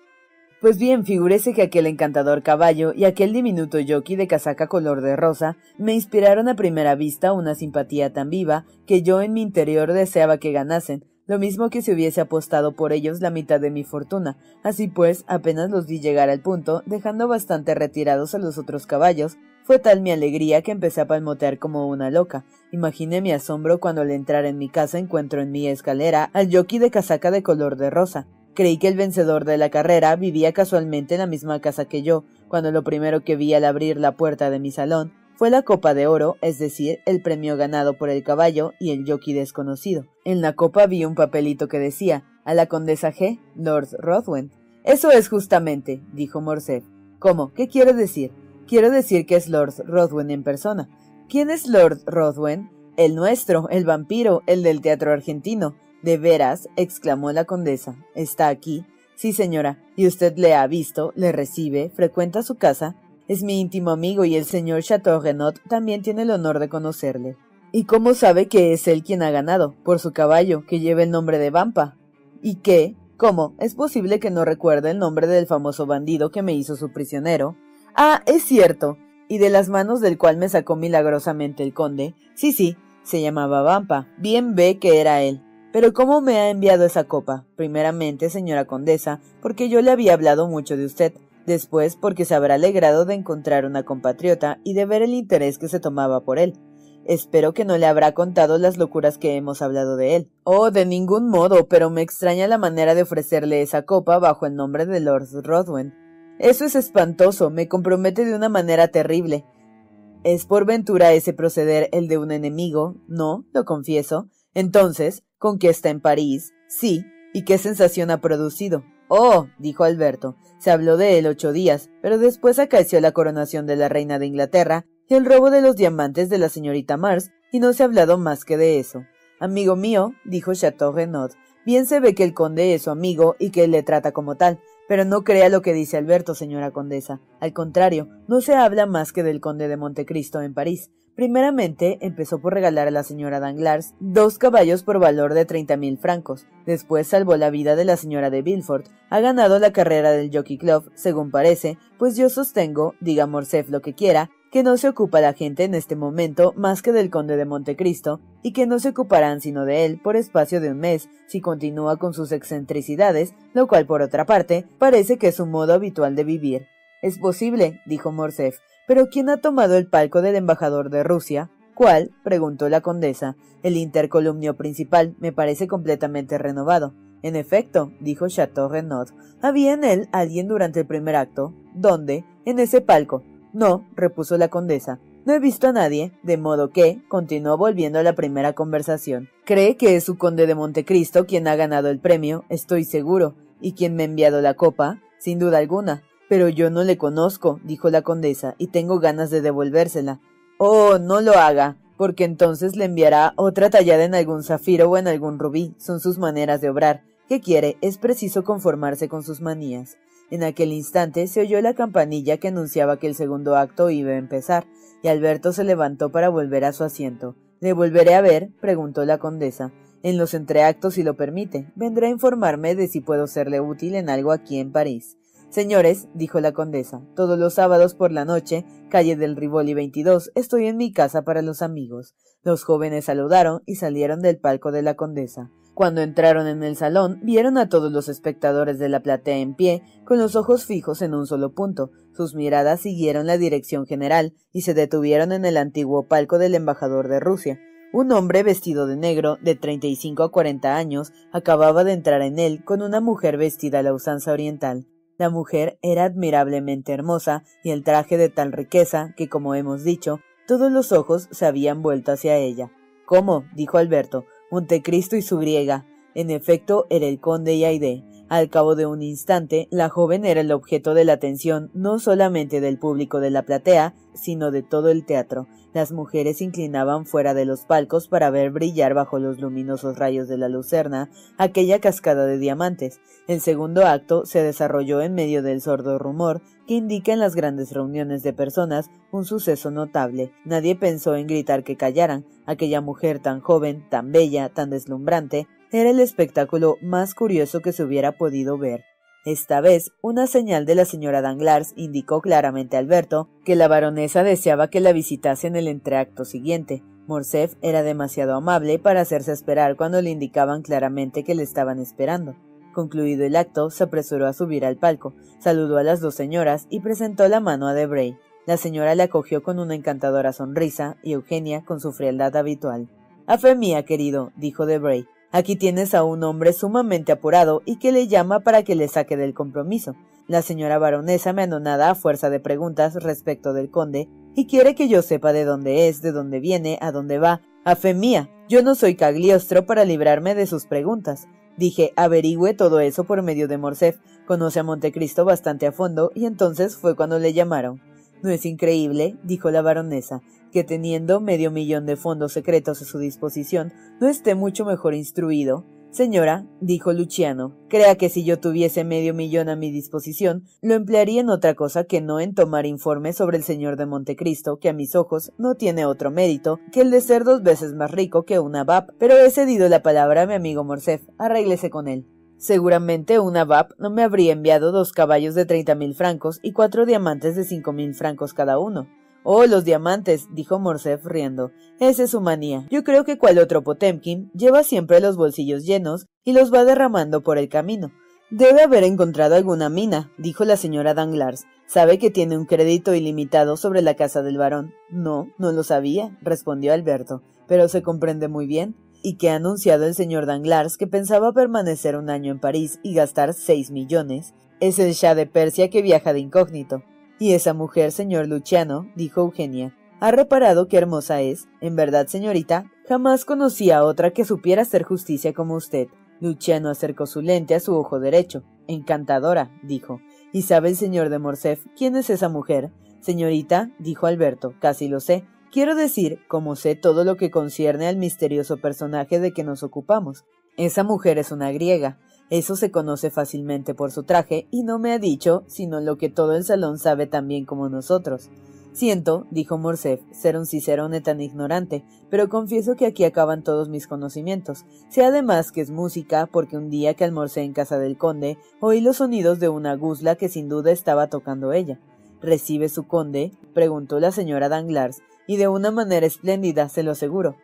Pues bien, figúrese que aquel encantador caballo y aquel diminuto jockey de casaca color de rosa me inspiraron a primera vista una simpatía tan viva que yo en mi interior deseaba que ganasen, lo mismo que si hubiese apostado por ellos la mitad de mi fortuna. Así pues, apenas los vi llegar al punto, dejando bastante retirados a los otros caballos, fue tal mi alegría que empecé a palmotear como una loca. Imaginé mi asombro cuando al entrar en mi casa encuentro en mi escalera al jockey de casaca de color de rosa. Creí que el vencedor de la carrera vivía casualmente en la misma casa que yo, cuando lo primero que vi al abrir la puerta de mi salón fue la copa de oro, es decir, el premio ganado por el caballo y el jockey desconocido. En la copa vi un papelito que decía, a la condesa G, Lord Rothwen. Eso es justamente, dijo Morcerf. ¿Cómo? ¿Qué quiere decir? Quiero decir que es Lord Rodwen en persona. ¿Quién es Lord Rodwen? El nuestro, el vampiro, el del teatro argentino. ¿De veras? exclamó la condesa. ¿Está aquí? Sí, señora. ¿Y usted le ha visto? ¿Le recibe? ¿Frecuenta su casa? Es mi íntimo amigo y el señor Chateau Renaud también tiene el honor de conocerle. ¿Y cómo sabe que es él quien ha ganado? Por su caballo, que lleva el nombre de Vampa. ¿Y qué? ¿Cómo? ¿Es posible que no recuerde el nombre del famoso bandido que me hizo su prisionero? Ah, es cierto. ¿Y de las manos del cual me sacó milagrosamente el conde? Sí, sí, se llamaba Vampa. Bien ve que era él. Pero ¿cómo me ha enviado esa copa? Primeramente, señora condesa, porque yo le había hablado mucho de usted. Después, porque se habrá alegrado de encontrar una compatriota y de ver el interés que se tomaba por él. Espero que no le habrá contado las locuras que hemos hablado de él. Oh, de ningún modo, pero me extraña la manera de ofrecerle esa copa bajo el nombre de Lord Rodwen. Eso es espantoso, me compromete de una manera terrible. ¿Es por ventura ese proceder el de un enemigo? No, lo confieso. Entonces, ¿con qué está en París? Sí. ¿Y qué sensación ha producido? Oh, dijo Alberto, se habló de él ocho días, pero después acaeció la coronación de la reina de Inglaterra y el robo de los diamantes de la señorita Mars, y no se ha hablado más que de eso. Amigo mío, dijo Chateau Renaud, bien se ve que el conde es su amigo y que le trata como tal, pero no crea lo que dice Alberto, señora condesa. Al contrario, no se habla más que del conde de Montecristo en París. Primeramente empezó por regalar a la señora Danglars dos caballos por valor de treinta mil francos. Después salvó la vida de la señora de Villefort. Ha ganado la carrera del Jockey Club, según parece, pues yo sostengo, diga Morcerf lo que quiera, que no se ocupa la gente en este momento más que del conde de Montecristo, y que no se ocuparán sino de él por espacio de un mes, si continúa con sus excentricidades, lo cual por otra parte parece que es un modo habitual de vivir. Es posible, dijo Morcerf, pero ¿quién ha tomado el palco del embajador de Rusia? ¿Cuál? preguntó la condesa. El intercolumnio principal me parece completamente renovado. En efecto, dijo Chateau Renaud, había en él alguien durante el primer acto. ¿Dónde? En ese palco. No, repuso la condesa. No he visto a nadie, de modo que, continuó volviendo a la primera conversación. Cree que es su conde de Montecristo quien ha ganado el premio, estoy seguro. ¿Y quien me ha enviado la copa? Sin duda alguna. Pero yo no le conozco, dijo la condesa, y tengo ganas de devolvérsela. Oh, no lo haga, porque entonces le enviará otra tallada en algún zafiro o en algún rubí. Son sus maneras de obrar. ¿Qué quiere? Es preciso conformarse con sus manías. En aquel instante se oyó la campanilla que anunciaba que el segundo acto iba a empezar, y Alberto se levantó para volver a su asiento. ¿Le volveré a ver? preguntó la condesa. En los entreactos, si lo permite. Vendré a informarme de si puedo serle útil en algo aquí en París. Señores, dijo la condesa, todos los sábados por la noche, calle del Rivoli 22, estoy en mi casa para los amigos. Los jóvenes saludaron y salieron del palco de la condesa. Cuando entraron en el salón, vieron a todos los espectadores de la platea en pie, con los ojos fijos en un solo punto. Sus miradas siguieron la dirección general y se detuvieron en el antiguo palco del embajador de Rusia. Un hombre vestido de negro, de treinta y cinco a cuarenta años, acababa de entrar en él con una mujer vestida a la usanza oriental. La mujer era admirablemente hermosa y el traje de tal riqueza que, como hemos dicho, todos los ojos se habían vuelto hacia ella. ¿Cómo? dijo Alberto. Montecristo y su griega. En efecto, era el conde Yaide. Al cabo de un instante, la joven era el objeto de la atención no solamente del público de la platea, sino de todo el teatro. Las mujeres inclinaban fuera de los palcos para ver brillar bajo los luminosos rayos de la lucerna aquella cascada de diamantes. El segundo acto se desarrolló en medio del sordo rumor que indica en las grandes reuniones de personas un suceso notable. Nadie pensó en gritar que callaran. Aquella mujer tan joven, tan bella, tan deslumbrante, era el espectáculo más curioso que se hubiera podido ver. Esta vez, una señal de la señora Danglars indicó claramente a Alberto que la baronesa deseaba que la visitase en el entreacto siguiente. Morcerf era demasiado amable para hacerse esperar cuando le indicaban claramente que le estaban esperando. Concluido el acto, se apresuró a subir al palco, saludó a las dos señoras y presentó la mano a Debray. La señora le acogió con una encantadora sonrisa y Eugenia con su frialdad habitual. A fe mía, querido, dijo Debray, Aquí tienes a un hombre sumamente apurado y que le llama para que le saque del compromiso. La señora baronesa me anonada a fuerza de preguntas respecto del conde y quiere que yo sepa de dónde es, de dónde viene, a dónde va. A fe mía, yo no soy Cagliostro para librarme de sus preguntas. Dije, averigüe todo eso por medio de Morcerf, conoce a Montecristo bastante a fondo y entonces fue cuando le llamaron. ¿No es increíble? dijo la baronesa que teniendo medio millón de fondos secretos a su disposición no esté mucho mejor instruido. Señora, dijo Luciano, crea que si yo tuviese medio millón a mi disposición, lo emplearía en otra cosa que no en tomar informes sobre el señor de Montecristo, que a mis ojos no tiene otro mérito que el de ser dos veces más rico que una VAP, pero he cedido la palabra a mi amigo Morcef, arréglese con él. Seguramente una VAP no me habría enviado dos caballos de treinta mil francos y cuatro diamantes de cinco mil francos cada uno. Oh, los diamantes, dijo Morcerf riendo. Esa es su manía. Yo creo que cual otro Potemkin lleva siempre los bolsillos llenos y los va derramando por el camino. Debe haber encontrado alguna mina, dijo la señora Danglars. ¿Sabe que tiene un crédito ilimitado sobre la casa del varón? No, no lo sabía, respondió Alberto, pero se comprende muy bien. Y que ha anunciado el señor Danglars que pensaba permanecer un año en París y gastar seis millones. Es el Shah de Persia que viaja de incógnito. Y esa mujer, señor Luciano, dijo Eugenia, ¿ha reparado qué hermosa es? En verdad, señorita, jamás conocí a otra que supiera hacer justicia como usted. Luciano acercó su lente a su ojo derecho. Encantadora, dijo. ¿Y sabe el señor de Morcerf quién es esa mujer? Señorita, dijo Alberto, casi lo sé. Quiero decir, como sé todo lo que concierne al misterioso personaje de que nos ocupamos. Esa mujer es una griega, eso se conoce fácilmente por su traje y no me ha dicho sino lo que todo el salón sabe tan bien como nosotros. Siento, dijo Morcerf, ser un cicerone tan ignorante, pero confieso que aquí acaban todos mis conocimientos. Sé además que es música, porque un día que almorcé en casa del conde, oí los sonidos de una guzla que sin duda estaba tocando ella. ¿Recibe su conde? preguntó la señora Danglars, y de una manera espléndida, se lo aseguro.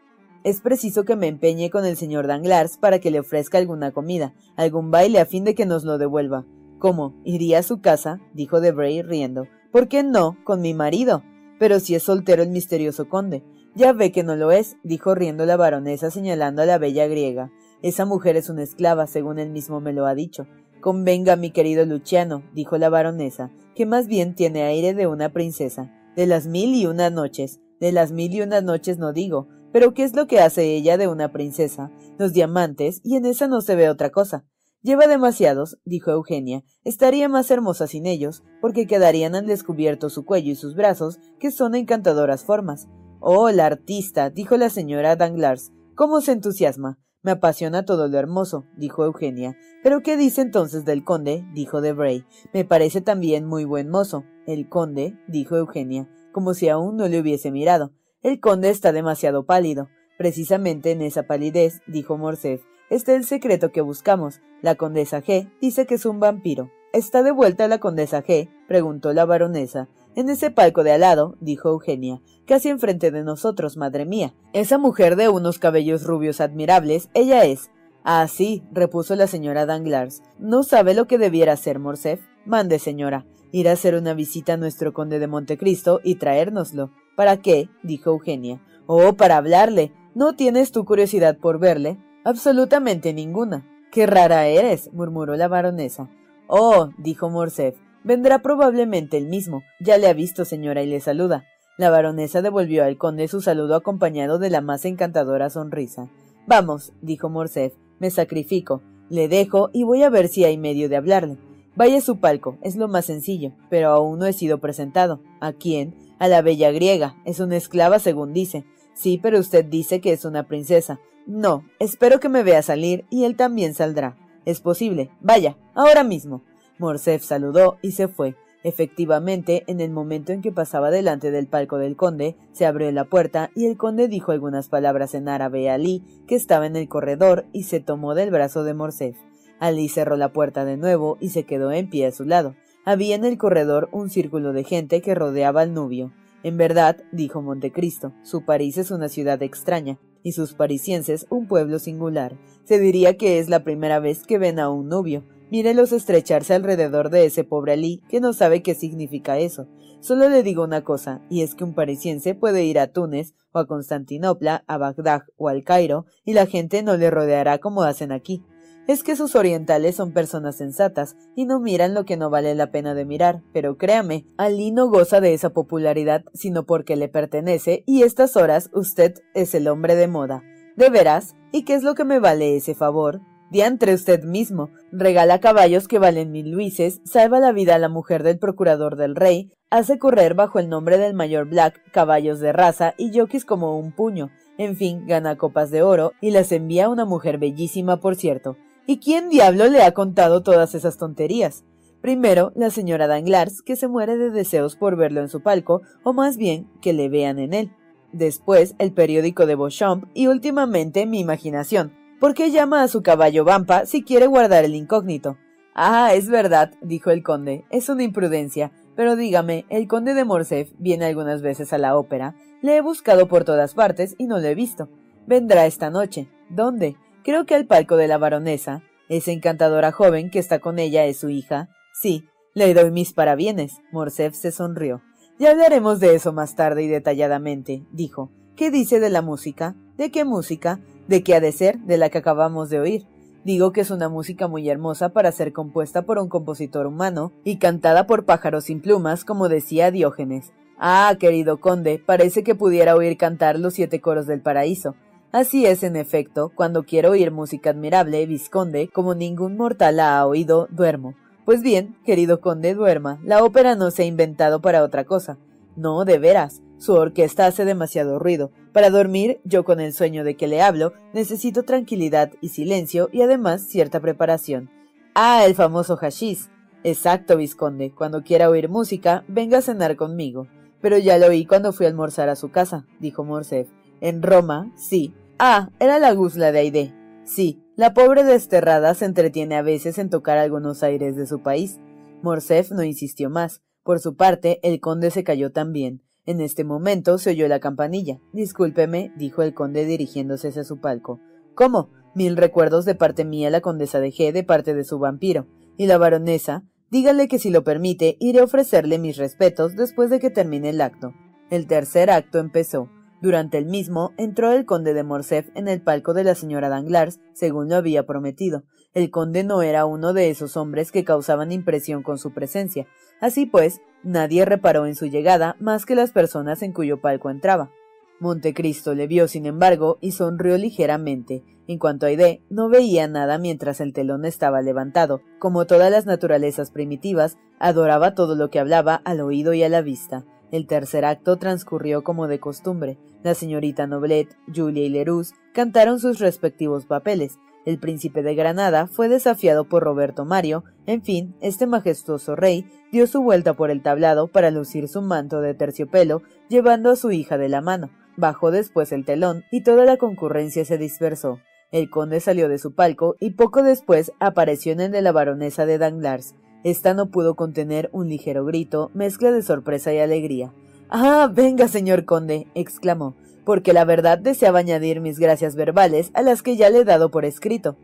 Es preciso que me empeñe con el señor Danglars para que le ofrezca alguna comida, algún baile a fin de que nos lo devuelva. ¿Cómo? ¿Iría a su casa? dijo Debray riendo. ¿Por qué no? Con mi marido. Pero si es soltero el misterioso conde. Ya ve que no lo es, dijo riendo la baronesa señalando a la bella griega. Esa mujer es una esclava, según él mismo me lo ha dicho. Convenga, mi querido Luciano, dijo la baronesa, que más bien tiene aire de una princesa. De las mil y una noches. De las mil y una noches no digo, pero ¿qué es lo que hace ella de una princesa? Los diamantes, y en esa no se ve otra cosa. Lleva demasiados, dijo Eugenia. Estaría más hermosa sin ellos, porque quedarían al descubierto su cuello y sus brazos, que son encantadoras formas. Oh, la artista, dijo la señora Danglars. ¿Cómo se entusiasma? Me apasiona todo lo hermoso, dijo Eugenia. ¿Pero qué dice entonces del conde? dijo Debray. Me parece también muy buen mozo. El conde, dijo Eugenia, como si aún no le hubiese mirado. El conde está demasiado pálido. Precisamente en esa palidez, dijo Morcerf, está el secreto que buscamos. La condesa G dice que es un vampiro. ¿Está de vuelta la condesa G? preguntó la baronesa. En ese palco de al lado, dijo Eugenia, casi enfrente de nosotros, madre mía. Esa mujer de unos cabellos rubios admirables, ella es. Ah, sí, repuso la señora Danglars. ¿No sabe lo que debiera hacer, Morcerf? Mande, señora. Ir a hacer una visita a nuestro conde de Montecristo y traérnoslo. ¿Para qué? dijo Eugenia. Oh, para hablarle. ¿No tienes tu curiosidad por verle? Absolutamente ninguna. Qué rara eres, murmuró la baronesa. Oh, dijo Morcerf, vendrá probablemente el mismo. Ya le ha visto, señora, y le saluda. La baronesa devolvió al conde su saludo acompañado de la más encantadora sonrisa. Vamos, dijo Morcerf, me sacrifico. Le dejo y voy a ver si hay medio de hablarle. Vaya a su palco, es lo más sencillo, pero aún no he sido presentado. ¿A quién? A la bella griega. Es una esclava, según dice. Sí, pero usted dice que es una princesa. No, espero que me vea salir y él también saldrá. Es posible. Vaya, ahora mismo. Morcerf saludó y se fue. Efectivamente, en el momento en que pasaba delante del palco del conde, se abrió la puerta y el conde dijo algunas palabras en árabe a Ali, que estaba en el corredor, y se tomó del brazo de Morcerf. Ali cerró la puerta de nuevo y se quedó en pie a su lado. Había en el corredor un círculo de gente que rodeaba al nubio. En verdad, dijo Montecristo, su París es una ciudad extraña, y sus parisienses un pueblo singular. Se diría que es la primera vez que ven a un nubio. Mírelos estrecharse alrededor de ese pobre Ali, que no sabe qué significa eso. Solo le digo una cosa, y es que un parisiense puede ir a Túnez, o a Constantinopla, a Bagdad o al Cairo, y la gente no le rodeará como hacen aquí es que sus orientales son personas sensatas y no miran lo que no vale la pena de mirar, pero créame, Ali no goza de esa popularidad sino porque le pertenece y estas horas usted es el hombre de moda. ¿De veras? ¿Y qué es lo que me vale ese favor? Diantre usted mismo, regala caballos que valen mil luises, salva la vida a la mujer del procurador del rey, hace correr bajo el nombre del mayor Black caballos de raza y jockeys como un puño, En fin, gana copas de oro y las envía a una mujer bellísima, por cierto. ¿Y quién diablo le ha contado todas esas tonterías? Primero, la señora Danglars, que se muere de deseos por verlo en su palco, o más bien, que le vean en él. Después, el periódico de Beauchamp y últimamente mi imaginación. ¿Por qué llama a su caballo Vampa si quiere guardar el incógnito? Ah, es verdad, dijo el conde, es una imprudencia. Pero dígame, el conde de Morcerf viene algunas veces a la ópera. Le he buscado por todas partes y no lo he visto. Vendrá esta noche. ¿Dónde? Creo que al palco de la baronesa. Esa encantadora joven que está con ella es su hija. Sí, le doy mis parabienes. Morcerf se sonrió. Ya hablaremos de eso más tarde y detalladamente, dijo. ¿Qué dice de la música? ¿De qué música? ¿De qué ha de ser? De la que acabamos de oír. Digo que es una música muy hermosa para ser compuesta por un compositor humano y cantada por pájaros sin plumas, como decía Diógenes. Ah, querido conde, parece que pudiera oír cantar los siete coros del paraíso. Así es, en efecto, cuando quiero oír música admirable, visconde, como ningún mortal la ha oído, duermo. Pues bien, querido conde, duerma. La ópera no se ha inventado para otra cosa. No, de veras. Su orquesta hace demasiado ruido. Para dormir, yo con el sueño de que le hablo, necesito tranquilidad y silencio y además cierta preparación. Ah, el famoso hashish. Exacto, Visconde. Cuando quiera oír música, venga a cenar conmigo. Pero ya lo oí cuando fui a almorzar a su casa, dijo Morcerf. En Roma, sí. Ah, era la gusla de Aide. Sí, la pobre desterrada se entretiene a veces en tocar algunos aires de su país. Morcerf no insistió más. Por su parte, el conde se cayó también. En este momento se oyó la campanilla. Discúlpeme, dijo el conde dirigiéndose hacia su palco. ¿Cómo? Mil recuerdos de parte mía la condesa de G de parte de su vampiro. Y la baronesa, dígale que si lo permite, iré a ofrecerle mis respetos después de que termine el acto. El tercer acto empezó. Durante el mismo entró el conde de Morcerf en el palco de la señora Danglars, según lo había prometido. El conde no era uno de esos hombres que causaban impresión con su presencia. Así pues, nadie reparó en su llegada más que las personas en cuyo palco entraba. Montecristo le vio, sin embargo, y sonrió ligeramente. En cuanto a Aide, no veía nada mientras el telón estaba levantado. Como todas las naturalezas primitivas, adoraba todo lo que hablaba al oído y a la vista. El tercer acto transcurrió como de costumbre. La señorita Noblet, Julia y Leroux cantaron sus respectivos papeles, el príncipe de Granada fue desafiado por Roberto Mario, en fin, este majestuoso rey dio su vuelta por el tablado para lucir su manto de terciopelo, llevando a su hija de la mano. Bajó después el telón y toda la concurrencia se dispersó. El conde salió de su palco y poco después apareció en el de la baronesa de Danglars. Esta no pudo contener un ligero grito, mezcla de sorpresa y alegría. Ah, venga, señor conde, exclamó porque la verdad deseaba añadir mis gracias verbales a las que ya le he dado por escrito.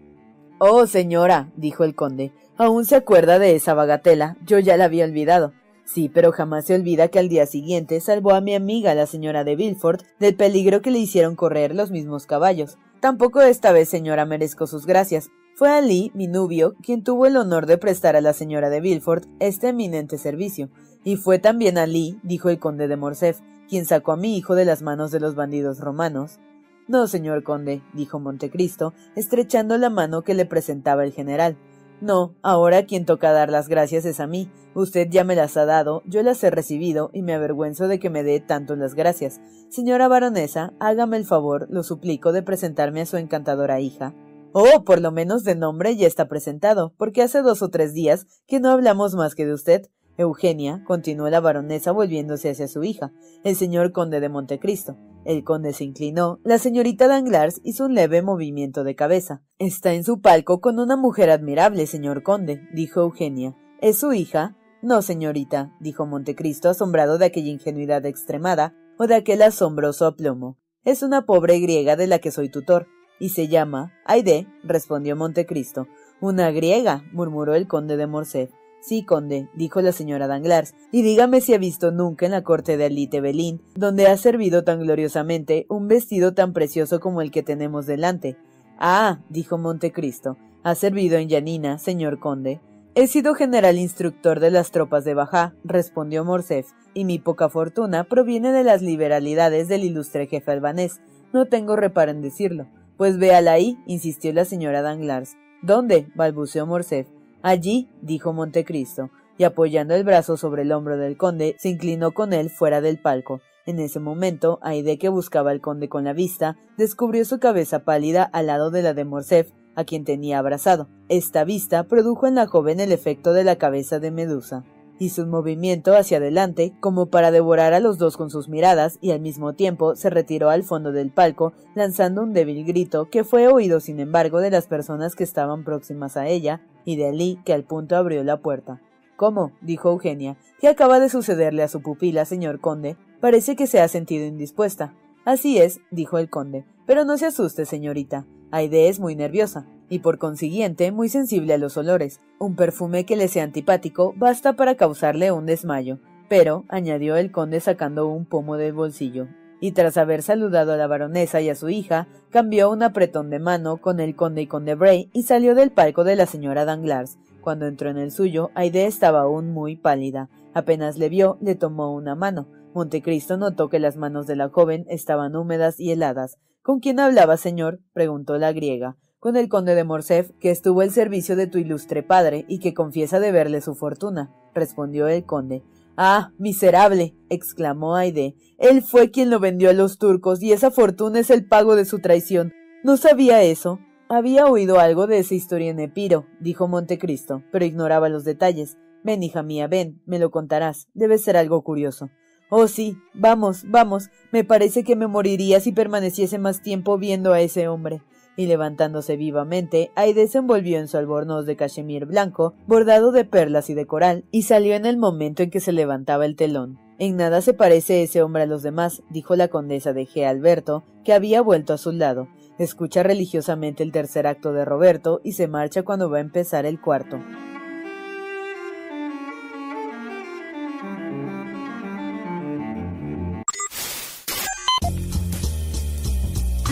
Oh, señora, dijo el conde, aún se acuerda de esa bagatela, yo ya la había olvidado. Sí, pero jamás se olvida que al día siguiente salvó a mi amiga, la señora de Villefort, del peligro que le hicieron correr los mismos caballos. Tampoco esta vez, señora, merezco sus gracias. Fue Ali, mi nubio, quien tuvo el honor de prestar a la señora de Villefort este eminente servicio. Y fue también Ali, dijo el conde de Morcerf, quien sacó a mi hijo de las manos de los bandidos romanos. No, señor conde, dijo Montecristo, estrechando la mano que le presentaba el general. No, ahora quien toca dar las gracias es a mí. Usted ya me las ha dado, yo las he recibido y me avergüenzo de que me dé tanto las gracias. Señora baronesa, hágame el favor, lo suplico, de presentarme a su encantadora hija. Oh, por lo menos de nombre ya está presentado, porque hace dos o tres días que no hablamos más que de usted. Eugenia, continuó la baronesa volviéndose hacia su hija, el señor conde de Montecristo. El conde se inclinó, la señorita Danglars hizo un leve movimiento de cabeza. Está en su palco con una mujer admirable, señor conde, dijo Eugenia. ¿Es su hija? No, señorita, dijo Montecristo, asombrado de aquella ingenuidad extremada o de aquel asombroso aplomo. Es una pobre griega de la que soy tutor, y se llama Aide, respondió Montecristo. Una griega, murmuró el conde de Morcerf. Sí, conde, dijo la señora Danglars, y dígame si ha visto nunca en la corte de Alite Belín, donde ha servido tan gloriosamente, un vestido tan precioso como el que tenemos delante. Ah, dijo Montecristo, ha servido en Yanina, señor conde. He sido general instructor de las tropas de Bajá, respondió Morcerf, y mi poca fortuna proviene de las liberalidades del ilustre jefe albanés. No tengo reparo en decirlo. Pues véala ahí, insistió la señora Danglars. ¿Dónde? balbuceó Morcerf. Allí, dijo Montecristo, y apoyando el brazo sobre el hombro del conde, se inclinó con él fuera del palco. En ese momento, Aide, que buscaba al conde con la vista, descubrió su cabeza pálida al lado de la de Morcerf, a quien tenía abrazado. Esta vista produjo en la joven el efecto de la cabeza de Medusa. Hizo un movimiento hacia adelante como para devorar a los dos con sus miradas y al mismo tiempo se retiró al fondo del palco lanzando un débil grito que fue oído sin embargo de las personas que estaban próximas a ella y de Ali que al punto abrió la puerta. ¿Cómo? dijo Eugenia. ¿Qué acaba de sucederle a su pupila, señor conde? Parece que se ha sentido indispuesta. Así es, dijo el conde. Pero no se asuste, señorita. Aide es muy nerviosa, y por consiguiente muy sensible a los olores. Un perfume que le sea antipático basta para causarle un desmayo. Pero, añadió el conde sacando un pomo del bolsillo, y tras haber saludado a la baronesa y a su hija, cambió un apretón de mano con el conde y conde Bray y salió del palco de la señora Danglars. Cuando entró en el suyo, Aide estaba aún muy pálida. Apenas le vio, le tomó una mano. Montecristo notó que las manos de la joven estaban húmedas y heladas. ¿Con quién hablaba, señor? preguntó la griega. Con el conde de Morcerf, que estuvo al servicio de tu ilustre padre y que confiesa deberle su fortuna, respondió el conde. Ah, miserable. exclamó Aide. Él fue quien lo vendió a los turcos y esa fortuna es el pago de su traición. No sabía eso. Había oído algo de esa historia en Epiro, dijo Montecristo, pero ignoraba los detalles. Ven, hija mía, ven, me lo contarás. Debe ser algo curioso. Oh, sí, vamos, vamos. Me parece que me moriría si permaneciese más tiempo viendo a ese hombre. Y levantándose vivamente, Aide se envolvió en su albornoz de cachemir blanco, bordado de perlas y de coral, y salió en el momento en que se levantaba el telón. En nada se parece ese hombre a los demás, dijo la condesa de G. Alberto, que había vuelto a su lado. Escucha religiosamente el tercer acto de Roberto y se marcha cuando va a empezar el cuarto.